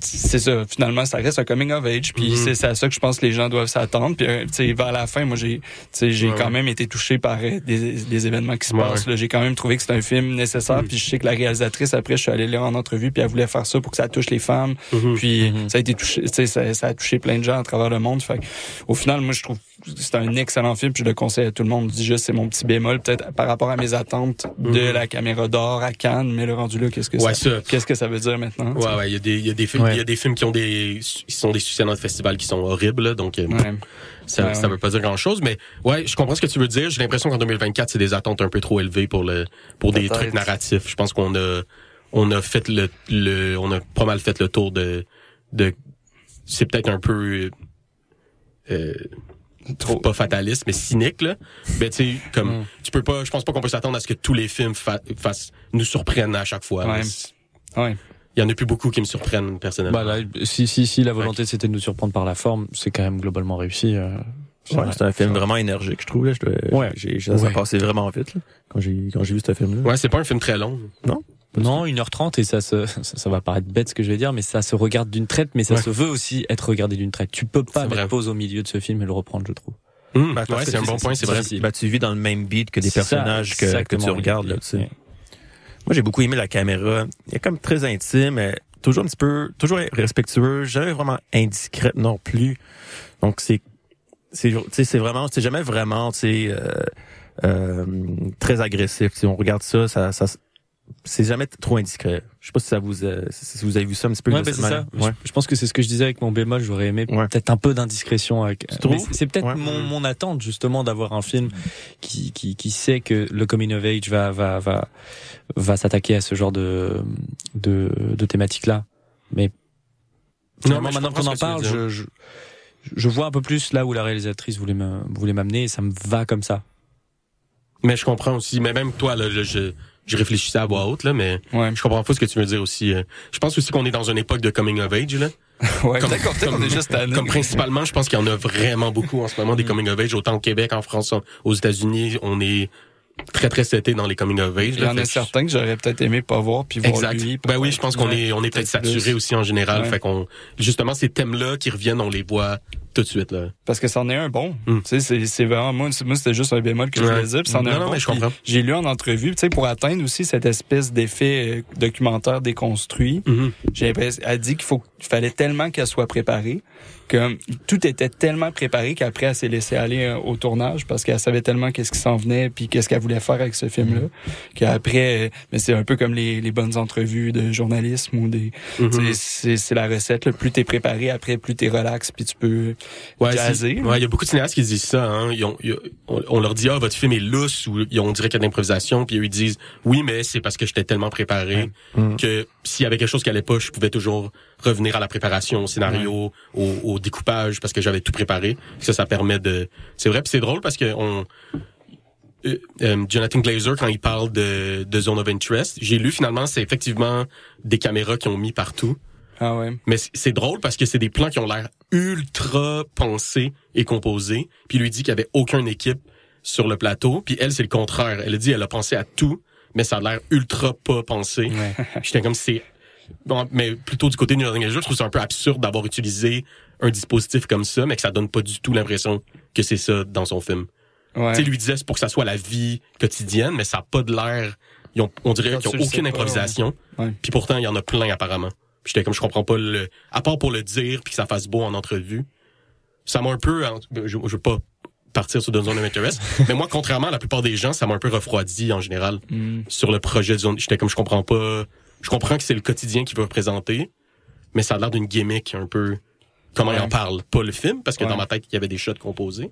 [SPEAKER 7] c'est ça. Finalement, ça reste un coming of age. Puis
[SPEAKER 5] Mhm.
[SPEAKER 7] c'est c'est à ça que je pense que les gens doivent s'attendre. Puis euh, tu sais, vers la fin, moi, j'ai, tu sais, j'ai
[SPEAKER 5] Ouais,
[SPEAKER 7] quand
[SPEAKER 5] ouais.
[SPEAKER 7] même été touché par euh, des, des événements qui se
[SPEAKER 5] Ouais,
[SPEAKER 7] passent. là. J'ai quand même trouvé que c'était un film nécessaire.
[SPEAKER 5] Mhm.
[SPEAKER 7] Puis je sais que la réalisatrice, après, je suis allé là en entrevue, puis elle voulait faire ça pour que ça touche les femmes.
[SPEAKER 5] Mhm.
[SPEAKER 7] Puis
[SPEAKER 6] Mhm.
[SPEAKER 7] ça a été touché, tu sais, ça, ça a touché plein de gens à travers le monde. Fait que, au final, moi, je trouve c'est un excellent film. Puis je le conseille à tout le monde. Je dis juste, c'est mon petit bémol, peut-être par rapport à mes attentes de
[SPEAKER 5] Mhm.
[SPEAKER 7] la caméra d'or à Cannes. Mais le rendu là, qu'est-ce que
[SPEAKER 5] Ouais,
[SPEAKER 7] ça,
[SPEAKER 5] ça.
[SPEAKER 7] qu'est-ce que ça veut dire maintenant?
[SPEAKER 5] Ouais, ouais, il y a des, il y a des films,
[SPEAKER 6] Ouais.
[SPEAKER 5] il y a des films qui ont des, qui sont des succès dans le festival qui sont horribles, là, donc, euh,
[SPEAKER 7] Ouais.
[SPEAKER 5] Ça,
[SPEAKER 7] Ouais,
[SPEAKER 5] ça veut pas dire grand chose, mais ouais, je comprends ce que tu veux dire. J'ai l'impression qu'en 2024, c'est des attentes un peu trop élevées pour le, pour des trucs narratifs. Je pense qu'on a, on a fait le, le, on a pas mal fait le tour de, de, c'est peut-être un peu, euh,
[SPEAKER 7] Trop.
[SPEAKER 5] pas fataliste, mais cynique, là. Mais tu sais, comme,
[SPEAKER 7] Mm.
[SPEAKER 5] tu peux pas, je pense pas qu'on peut s'attendre à ce que tous les films fa- fassent, nous surprennent à chaque fois.
[SPEAKER 7] Ouais.
[SPEAKER 5] Il y en a plus beaucoup qui me surprennent, personnellement.
[SPEAKER 6] Bah là, si, si, si la volonté c'était de nous surprendre par la forme, c'est quand même globalement réussi. euh.
[SPEAKER 4] Ouais, c'est un film vraiment énergique, je trouve. Là. Je dois-
[SPEAKER 6] Ouais.
[SPEAKER 4] j'ai, ça, ça
[SPEAKER 6] Ouais.
[SPEAKER 4] passait vraiment vite là, quand j'ai quand j'ai vu ce film-là.
[SPEAKER 5] Ouais, c'est pas un film très long.
[SPEAKER 6] Non, 1h30 et ça se, ça, ça va paraître bête ce que je vais dire, mais ça se regarde d'une traite, mais ça
[SPEAKER 5] Ouais.
[SPEAKER 6] se veut aussi être regardé d'une traite. Tu peux pas mettre
[SPEAKER 5] vrai.
[SPEAKER 6] pause au milieu de ce film et le reprendre, je trouve.
[SPEAKER 5] Hum,
[SPEAKER 4] Ben, parce
[SPEAKER 5] ouais, c'est un bon point, c'est vrai.
[SPEAKER 4] Ben, tu vis dans le même beat que des
[SPEAKER 6] ça,
[SPEAKER 4] personnages que, tu regardes. Là, tu sais. Moi, j'ai beaucoup aimé la caméra. Il est comme très intime, mais toujours un petit peu, toujours respectueux, jamais vraiment indiscrète non plus. Donc, c'est, c'est, tu sais, c'est vraiment, c'est jamais vraiment, tu sais, euh, euh, très agressif. Si on regarde ça, ça, ça, c'est jamais trop indiscret. Je sais pas si ça vous, euh, si vous avez vu ça un petit peu.
[SPEAKER 6] Ouais,
[SPEAKER 4] de
[SPEAKER 6] bah,
[SPEAKER 4] cette
[SPEAKER 6] c'est ça.
[SPEAKER 4] Ouais.
[SPEAKER 6] Je, je pense que c'est ce que je disais avec mon bémol. J'aurais aimé
[SPEAKER 4] Ouais.
[SPEAKER 6] peut-être un peu d'indiscrétion. Avec... C'est- peut-être
[SPEAKER 4] Ouais.
[SPEAKER 6] mon, mon attente justement d'avoir un film qui, qui, qui sait que le coming of age va va va va s'attaquer à ce genre de de, de thématique là. Mais
[SPEAKER 5] Non, mais
[SPEAKER 6] maintenant qu'on en parle, je, je je vois un peu plus là où la réalisatrice voulait me, voulait m'amener et ça me va comme ça.
[SPEAKER 5] Mais je comprends aussi. Mais même toi, là, je, je, réfléchissais à voix haute, là, mais
[SPEAKER 7] Ouais.
[SPEAKER 5] je comprends pas ce que tu veux dire aussi. euh. Je pense aussi qu'on est dans une époque de coming of age, là.
[SPEAKER 7] Ouais,
[SPEAKER 5] Comme-
[SPEAKER 7] d'accord,
[SPEAKER 5] comme-
[SPEAKER 7] qu'on est juste tanné.
[SPEAKER 5] Comme principalement, je pense qu'il y en a vraiment beaucoup en ce moment des
[SPEAKER 7] Mm.
[SPEAKER 5] coming of age, autant au Québec, en France, aux États-Unis, on est très très seté dans les coming of age.
[SPEAKER 7] Il y
[SPEAKER 5] là.
[SPEAKER 7] en a certains que j'aurais peut-être aimé pas voir puis voir
[SPEAKER 5] Exact.
[SPEAKER 7] lui.
[SPEAKER 5] Ben oui, je pense qu'on est on est peut-être saturé aussi en général.
[SPEAKER 7] Ouais.
[SPEAKER 5] Fait qu'on justement ces thèmes-là qui reviennent, on les voit tout de suite là.
[SPEAKER 7] Parce que c'en est un bon.
[SPEAKER 5] Mm.
[SPEAKER 7] Tu sais, c'est, vraiment, moi, moi, c'était juste un bémol que je voulais dire, c'en est
[SPEAKER 5] Non,
[SPEAKER 7] un
[SPEAKER 5] non,
[SPEAKER 7] bon.
[SPEAKER 5] mais je comprends.
[SPEAKER 7] J'ai lu en entrevue, tu sais, pour atteindre aussi cette espèce d'effet euh, documentaire déconstruit,
[SPEAKER 5] Mhm.
[SPEAKER 7] j'ai l'impression, elle dit qu'il faut, qu'il fallait tellement qu'elle soit préparée, que tout était tellement préparé qu'après, elle s'est laissée aller euh, au tournage parce qu'elle savait tellement qu'est-ce qui s'en venait puis qu'est-ce qu'elle voulait faire avec ce film-là, qu'après, euh, mais c'est un peu comme les, les bonnes entrevues de journalisme ou des,
[SPEAKER 5] Mhm.
[SPEAKER 7] c'est la recette, là. Plus t'es préparé, après, plus t'es relax puis tu peux
[SPEAKER 5] Ouais, il y a beaucoup de cinéastes qui disent ça. Hein. Ils ont- ils ont- on, on leur dit ah votre film est lousse ou ils ont- on dirait qu'il y a de l'improvisation, puis ils disent oui mais c'est parce que j'étais tellement préparé
[SPEAKER 4] Mm.
[SPEAKER 5] que s'il y avait quelque chose qui allait pas, je pouvais toujours revenir à la préparation, au scénario, au, au découpage parce que j'avais tout préparé. Ça, ça permet de. C'est vrai, puis c'est drôle parce que on. euh, euh, Jonathan Glazer, quand il parle de, de Zone of Interest, j'ai lu finalement, c'est effectivement des caméras qui ont mis partout.
[SPEAKER 7] Ah ouais.
[SPEAKER 5] Mais c'est- drôle parce que c'est des plans qui ont l'air ultra pensés et composés. Puis il lui dit qu'il y avait aucune équipe sur le plateau. Puis elle, c'est le contraire. Elle a dit elle a pensé à tout, mais ça a l'air ultra pas pensé. J'étais comme c'est bon, mais plutôt du côté de Glazer, je trouve ça un peu absurde d'avoir utilisé un dispositif comme ça, mais que ça donne pas du tout l'impression que c'est ça dans son film.
[SPEAKER 7] Ouais.
[SPEAKER 5] Tu sais, lui disait c'est pour que ça soit la vie quotidienne, mais ça a pas de l'air. On dirait qu'ils ont aucune improvisation.
[SPEAKER 7] ouais. Ouais.
[SPEAKER 5] Puis pourtant, il y en a plein apparemment. J'étais comme je comprends pas le. À part pour le dire puis que ça fasse beau en entrevue, ça m'a un peu. en- Je, je veux pas partir sur The Zone of Interest, mais moi, contrairement à la plupart des gens, ça m'a un peu refroidi en général
[SPEAKER 7] Mm.
[SPEAKER 5] sur le projet de Zone. J'étais comme je comprends pas. Je comprends que c'est le quotidien qu'il veut présenter, mais ça a l'air d'une gimmick un peu. Comment il
[SPEAKER 7] Ouais.
[SPEAKER 5] en parle, pas le film, parce que
[SPEAKER 7] Ouais.
[SPEAKER 5] dans ma tête, il y avait des shots composés.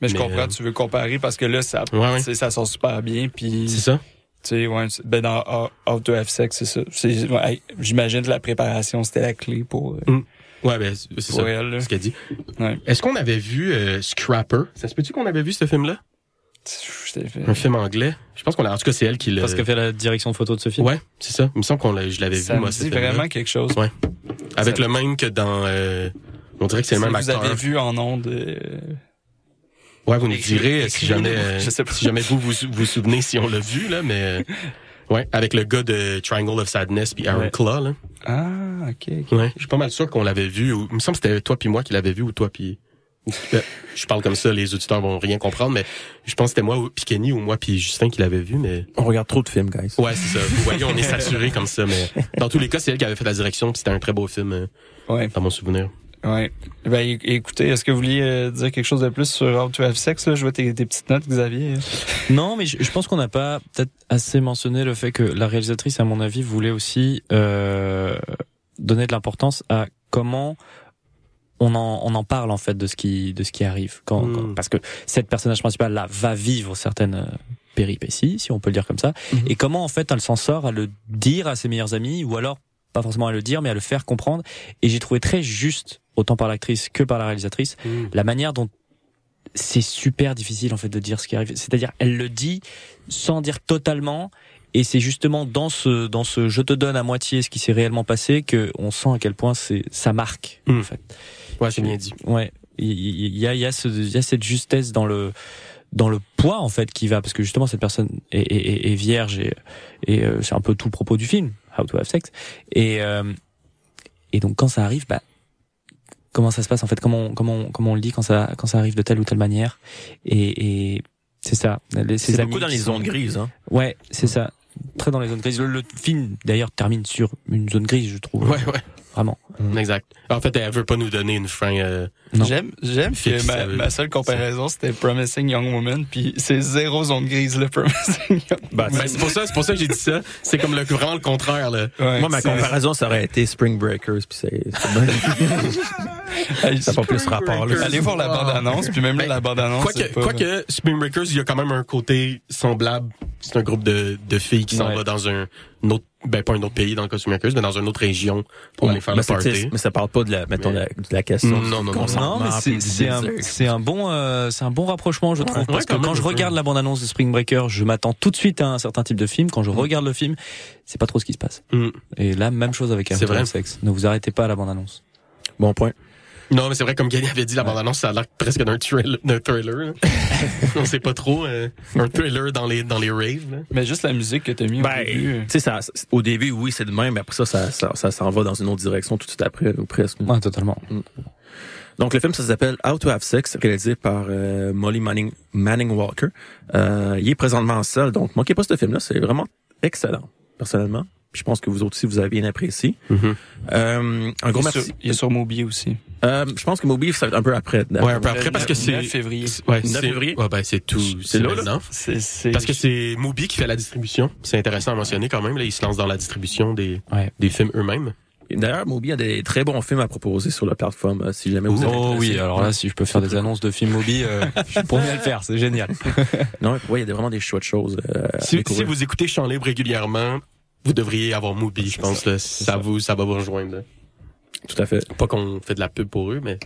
[SPEAKER 7] Mais je comprends,
[SPEAKER 5] euh,
[SPEAKER 7] tu veux comparer parce que là, ça,
[SPEAKER 5] Ouais,
[SPEAKER 7] ça sort super bien. Puis,
[SPEAKER 5] C'est ça.
[SPEAKER 7] Tu sais, ouais, c'est- ben dans How to Have Sex, c'est ça. C'est- ouais, J'imagine que la préparation, c'était la clé pour, euh,
[SPEAKER 5] Ouais, ben, c'est c'est
[SPEAKER 7] pour
[SPEAKER 5] ça.
[SPEAKER 7] elle.
[SPEAKER 5] ce qu'elle dit.
[SPEAKER 7] Ouais.
[SPEAKER 5] Est-ce qu'on avait vu euh, Scrapper? Ça se peut-tu qu'on avait vu ce film-là? Un film anglais? Je pense qu'on a, en tout cas, c'est elle qui l'a.
[SPEAKER 6] Parce qu'elle fait la direction de photo de ce film.
[SPEAKER 5] Ouais, c'est ça. Il me semble qu'on l'a, je l'avais
[SPEAKER 7] Ça
[SPEAKER 5] vu,
[SPEAKER 7] me
[SPEAKER 5] moi, ce
[SPEAKER 7] dit
[SPEAKER 5] film-là.
[SPEAKER 7] vraiment quelque chose.
[SPEAKER 5] Ouais. Avec
[SPEAKER 7] Ça-
[SPEAKER 5] le même que dans, euh, on dirait que c'est le même
[SPEAKER 7] vous
[SPEAKER 5] acteur.
[SPEAKER 7] avez vu en ondes, euh,
[SPEAKER 5] Ouais, vous nous direz euh, si jamais, euh,
[SPEAKER 7] Je sais pas.
[SPEAKER 5] si jamais vous vous vous souvenez si on l'a vu, là, mais, euh, ouais, avec le gars de Triangle of Sadness puis Aaron
[SPEAKER 6] Ouais.
[SPEAKER 5] Claw, là.
[SPEAKER 7] ah, ok, ok.
[SPEAKER 5] Ouais. Je suis pas mal sûr qu'on l'avait vu, ou, il me semble que c'était toi puis moi qui l'avait vu, ou toi puis, je parle comme ça, les auditeurs vont rien comprendre, mais je pense que c'était moi ou- puis Kenny ou moi puis Justin qui l'avait vu, mais
[SPEAKER 4] On regarde trop de films, guys.
[SPEAKER 5] Ouais, c'est ça. Vous voyez, on est saturé comme ça, mais dans tous les cas, c'est elle qui avait fait la direction, puis c'était un très beau film
[SPEAKER 7] Ouais,
[SPEAKER 5] dans mon souvenir.
[SPEAKER 7] Ouais. Ben, écoutez, est-ce que vous vouliez euh, dire quelque chose de plus sur How to Have Sex? Là? Je vois tes, tes petites notes, Xavier.
[SPEAKER 6] Non, mais je, je pense qu'on n'a pas peut-être assez mentionné le fait que la réalisatrice, à mon avis, voulait aussi euh, donner de l'importance à comment on en, on en parle en fait de ce qui de ce qui arrive quand,
[SPEAKER 5] Mm.
[SPEAKER 6] quand- parce que cette personnage principal là va vivre certaines euh, péripéties si on peut le dire comme ça
[SPEAKER 5] Mhm.
[SPEAKER 6] et comment en fait elle s'en sort à le dire à ses meilleurs amis ou alors pas forcément à le dire mais à le faire comprendre et j'ai trouvé très juste autant par l'actrice que par la réalisatrice la manière dont c'est super difficile en fait de dire ce qui arrive. C'est-à-dire, elle le dit sans dire totalement, et c'est justement dans ce dans ce je te donne à moitié ce qui s'est réellement passé que on sent à quel point c'est ça marque
[SPEAKER 5] Mm.
[SPEAKER 6] en fait.
[SPEAKER 5] Ouais, c'est bien dit.
[SPEAKER 6] Ouais, il y a il y a ce il y a cette justesse dans le dans le poids en fait qui va parce que justement cette personne est, est, est- est vierge et, et euh, c'est un peu tout le propos du film How to Have Sex et euh, et donc quand ça arrive bah comment ça se passe en fait comment on, comment on, comment on le dit quand ça quand ça arrive de telle ou telle manière et, et c'est ça
[SPEAKER 4] C'est beaucoup dans les zones grises, hein.
[SPEAKER 6] ouais c'est ça très dans les zones grises le, le film d'ailleurs termine sur une zone grise je trouve
[SPEAKER 5] Ouais, ouais.
[SPEAKER 6] vraiment
[SPEAKER 5] Exact. En fait, elle veut pas nous donner une fin. euh.
[SPEAKER 7] J'aime, j'aime que ma, ma seule comparaison, c'était Promising Young Woman, puis c'est zéro zone grise, le Promising Young
[SPEAKER 5] ben, c'est pour ça, c'est pour ça que j'ai dit ça. C'est comme le vraiment le contraire là.
[SPEAKER 7] Ouais,
[SPEAKER 4] Moi, ma comparaison, ça aurait été Spring Breakers, puis c'est, ça n'a pas plus rapport, là.
[SPEAKER 7] Allez voir la bande-annonce, puis même là,
[SPEAKER 5] Ben,
[SPEAKER 7] la bande-annonce, c'est
[SPEAKER 5] Quoique,
[SPEAKER 7] pas...
[SPEAKER 5] quoique Spring Breakers, il y a quand même un côté semblable. C'est un groupe de, de filles qui s'en
[SPEAKER 6] Ouais.
[SPEAKER 5] va dans un, un autre, ben pas un autre pays dans le cas de Spring Breakers, mais dans une autre région pour
[SPEAKER 4] Ouais.
[SPEAKER 5] aller faire
[SPEAKER 4] Ben,
[SPEAKER 5] le party.
[SPEAKER 4] Mais ça parle pas de la, mettons,
[SPEAKER 5] Mais-
[SPEAKER 4] la, de la question.
[SPEAKER 5] Non, non, non, non.
[SPEAKER 6] Non, mais c'est un,
[SPEAKER 4] désir.
[SPEAKER 6] c'est un bon, euh, c'est un bon rapprochement, je trouve.
[SPEAKER 5] Ouais,
[SPEAKER 6] parce
[SPEAKER 5] quand
[SPEAKER 6] que
[SPEAKER 5] même,
[SPEAKER 6] quand je regarde la bande-annonce de Spring Breaker, je m'attends tout de suite à un certain type de film. Quand je regarde le film, c'est pas trop ce qui se passe.
[SPEAKER 5] Mm.
[SPEAKER 6] Et là, même chose avec
[SPEAKER 5] C'est
[SPEAKER 6] After
[SPEAKER 5] vrai.
[SPEAKER 6] Sex. Ne vous arrêtez pas à la bande-annonce.
[SPEAKER 4] Bon point.
[SPEAKER 5] Non, mais c'est vrai, comme Gany avait dit, la bande-annonce, ça a l'air presque d'un thriller. D'un thriller. On sait pas trop. euh, un thriller dans les, dans les raves. Là.
[SPEAKER 7] Mais juste la musique que t'as mis
[SPEAKER 4] Ben,
[SPEAKER 7] au début. euh,
[SPEAKER 4] tu sais, ça, au début, oui, c'est de même, mais après ça, ça, ça, ça s'en va dans une autre direction tout de suite après, ou presque.
[SPEAKER 6] Ouais, totalement.
[SPEAKER 4] Donc, le film, ça s'appelle How to Have Sex, réalisé par euh, Molly Manning, Manning Walker. Euh, il est présentement en salle, donc manquez pas ce film-là, c'est vraiment excellent, personnellement. Puis je pense que vous autres aussi, vous avez bien apprécié.
[SPEAKER 5] Mm-hmm.
[SPEAKER 4] Euh, un gros
[SPEAKER 7] il, est sur,
[SPEAKER 4] merci.
[SPEAKER 7] il est sur Mobi aussi.
[SPEAKER 4] Euh, je pense que Mobile, ça va être un peu après.
[SPEAKER 5] Ouais, un peu après, parce que
[SPEAKER 7] 9
[SPEAKER 5] c'est.
[SPEAKER 7] février.
[SPEAKER 5] Ouais,
[SPEAKER 4] 9
[SPEAKER 5] c'est-
[SPEAKER 4] février?
[SPEAKER 5] Ouais, ben, c'est tout.
[SPEAKER 4] C'est là, là?
[SPEAKER 5] maintenant.
[SPEAKER 7] C'est, c'est...
[SPEAKER 5] Parce que c'est Mubi qui fait la distribution. C'est intéressant à mentionner quand même. Là, ils se lancent dans la distribution des,
[SPEAKER 6] Ouais.
[SPEAKER 5] des films eux-mêmes.
[SPEAKER 4] D'ailleurs, Moby a des très bons films à proposer sur la plateforme, euh, si jamais vous êtes
[SPEAKER 6] Oh
[SPEAKER 4] intéressé.
[SPEAKER 6] oui, alors là, si je peux faire des annonces de films Moby, euh, je suis pour bien le faire, c'est génial.
[SPEAKER 4] Non, ouais, il y a vraiment des chouettes choses. euh, à
[SPEAKER 5] Si, si vous écoutez Champ Libre régulièrement, vous devriez avoir Mubi, je pense. Là. Ça, vous, ça va vous rejoindre. là.
[SPEAKER 4] Tout à fait,
[SPEAKER 5] Pas qu'on fait de la pub pour eux, mais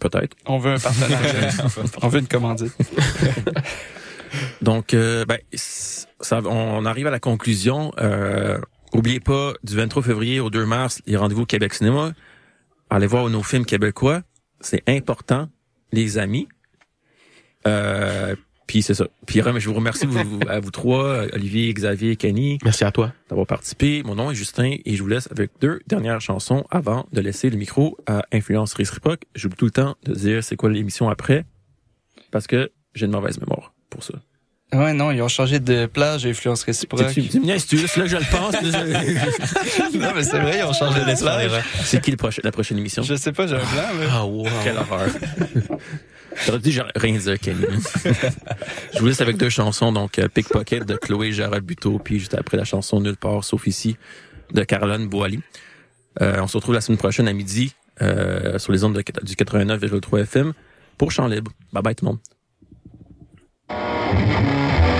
[SPEAKER 4] peut-être.
[SPEAKER 7] On veut un partenariat. on veut une commandite.
[SPEAKER 4] Donc, euh, ben, ça, on arrive à la conclusion. Euh, oubliez pas, du 23 février au 2 mars, les rendez-vous au Québec Cinéma. Allez voir nos films québécois. C'est important, les amis. Euh, puis c'est ça. Puis je vous remercie vous, vous- à vous trois, Olivier, Xavier Kenny,
[SPEAKER 5] merci à toi.
[SPEAKER 4] d'avoir participé. Mon nom est Justin et je vous laisse avec deux dernières chansons avant de laisser le micro à Influence Réciproque. J'oublie tout le temps de dire c'est quoi l'émission après parce que j'ai une mauvaise mémoire pour ça.
[SPEAKER 7] Ouais, non, ils ont changé de plage, influence réciproque.
[SPEAKER 4] Tu, tu me tu c'est là je le pense.
[SPEAKER 7] non, mais c'est vrai, ils ont changé de plage.
[SPEAKER 4] c'est qui le prochain, la prochaine émission?
[SPEAKER 7] Je sais pas, j'ai un blanc, mais...
[SPEAKER 5] Ah, wow.
[SPEAKER 4] Quelle horreur. J'aurais dit j'aurais rien dit, Kenny. je vous laisse avec deux chansons, donc euh, Pickpocket de Chloé Jarabuto, puis juste après la chanson Nulle part, sauf ici, de Caroline Boali. Euh, on se retrouve la semaine prochaine à midi euh, sur les ondes de, du 89,3 FM pour Champ Libre. Bye bye tout le monde.
[SPEAKER 11] Thank you.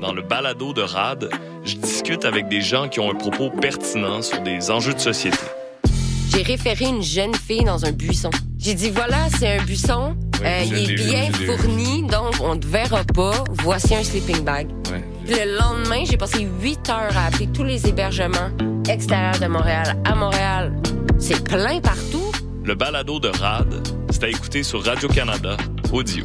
[SPEAKER 11] Dans
[SPEAKER 12] le balado de RAD, je discute avec des gens qui ont un propos pertinent sur des enjeux de société.
[SPEAKER 13] J'ai référé une jeune fille dans un buisson. J'ai dit voilà, c'est un buisson.
[SPEAKER 12] Oui,
[SPEAKER 13] Euh, il est bien
[SPEAKER 12] vu.
[SPEAKER 13] fourni, donc on ne te verra pas. Voici un sleeping bag. Le lendemain, j'ai passé 8 heures à appeler tous les hébergements extérieurs de Montréal à Montréal. C'est plein partout.
[SPEAKER 12] Le balado de RAD, c'est à écouter sur Radio-Canada, audio.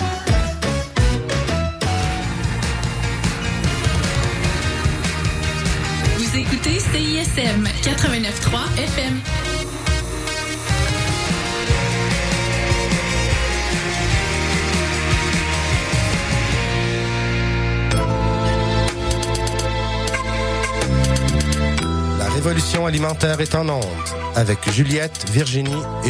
[SPEAKER 14] CISM 89.3 FM.
[SPEAKER 15] La révolution alimentaire est en onde avec Juliette, Virginie et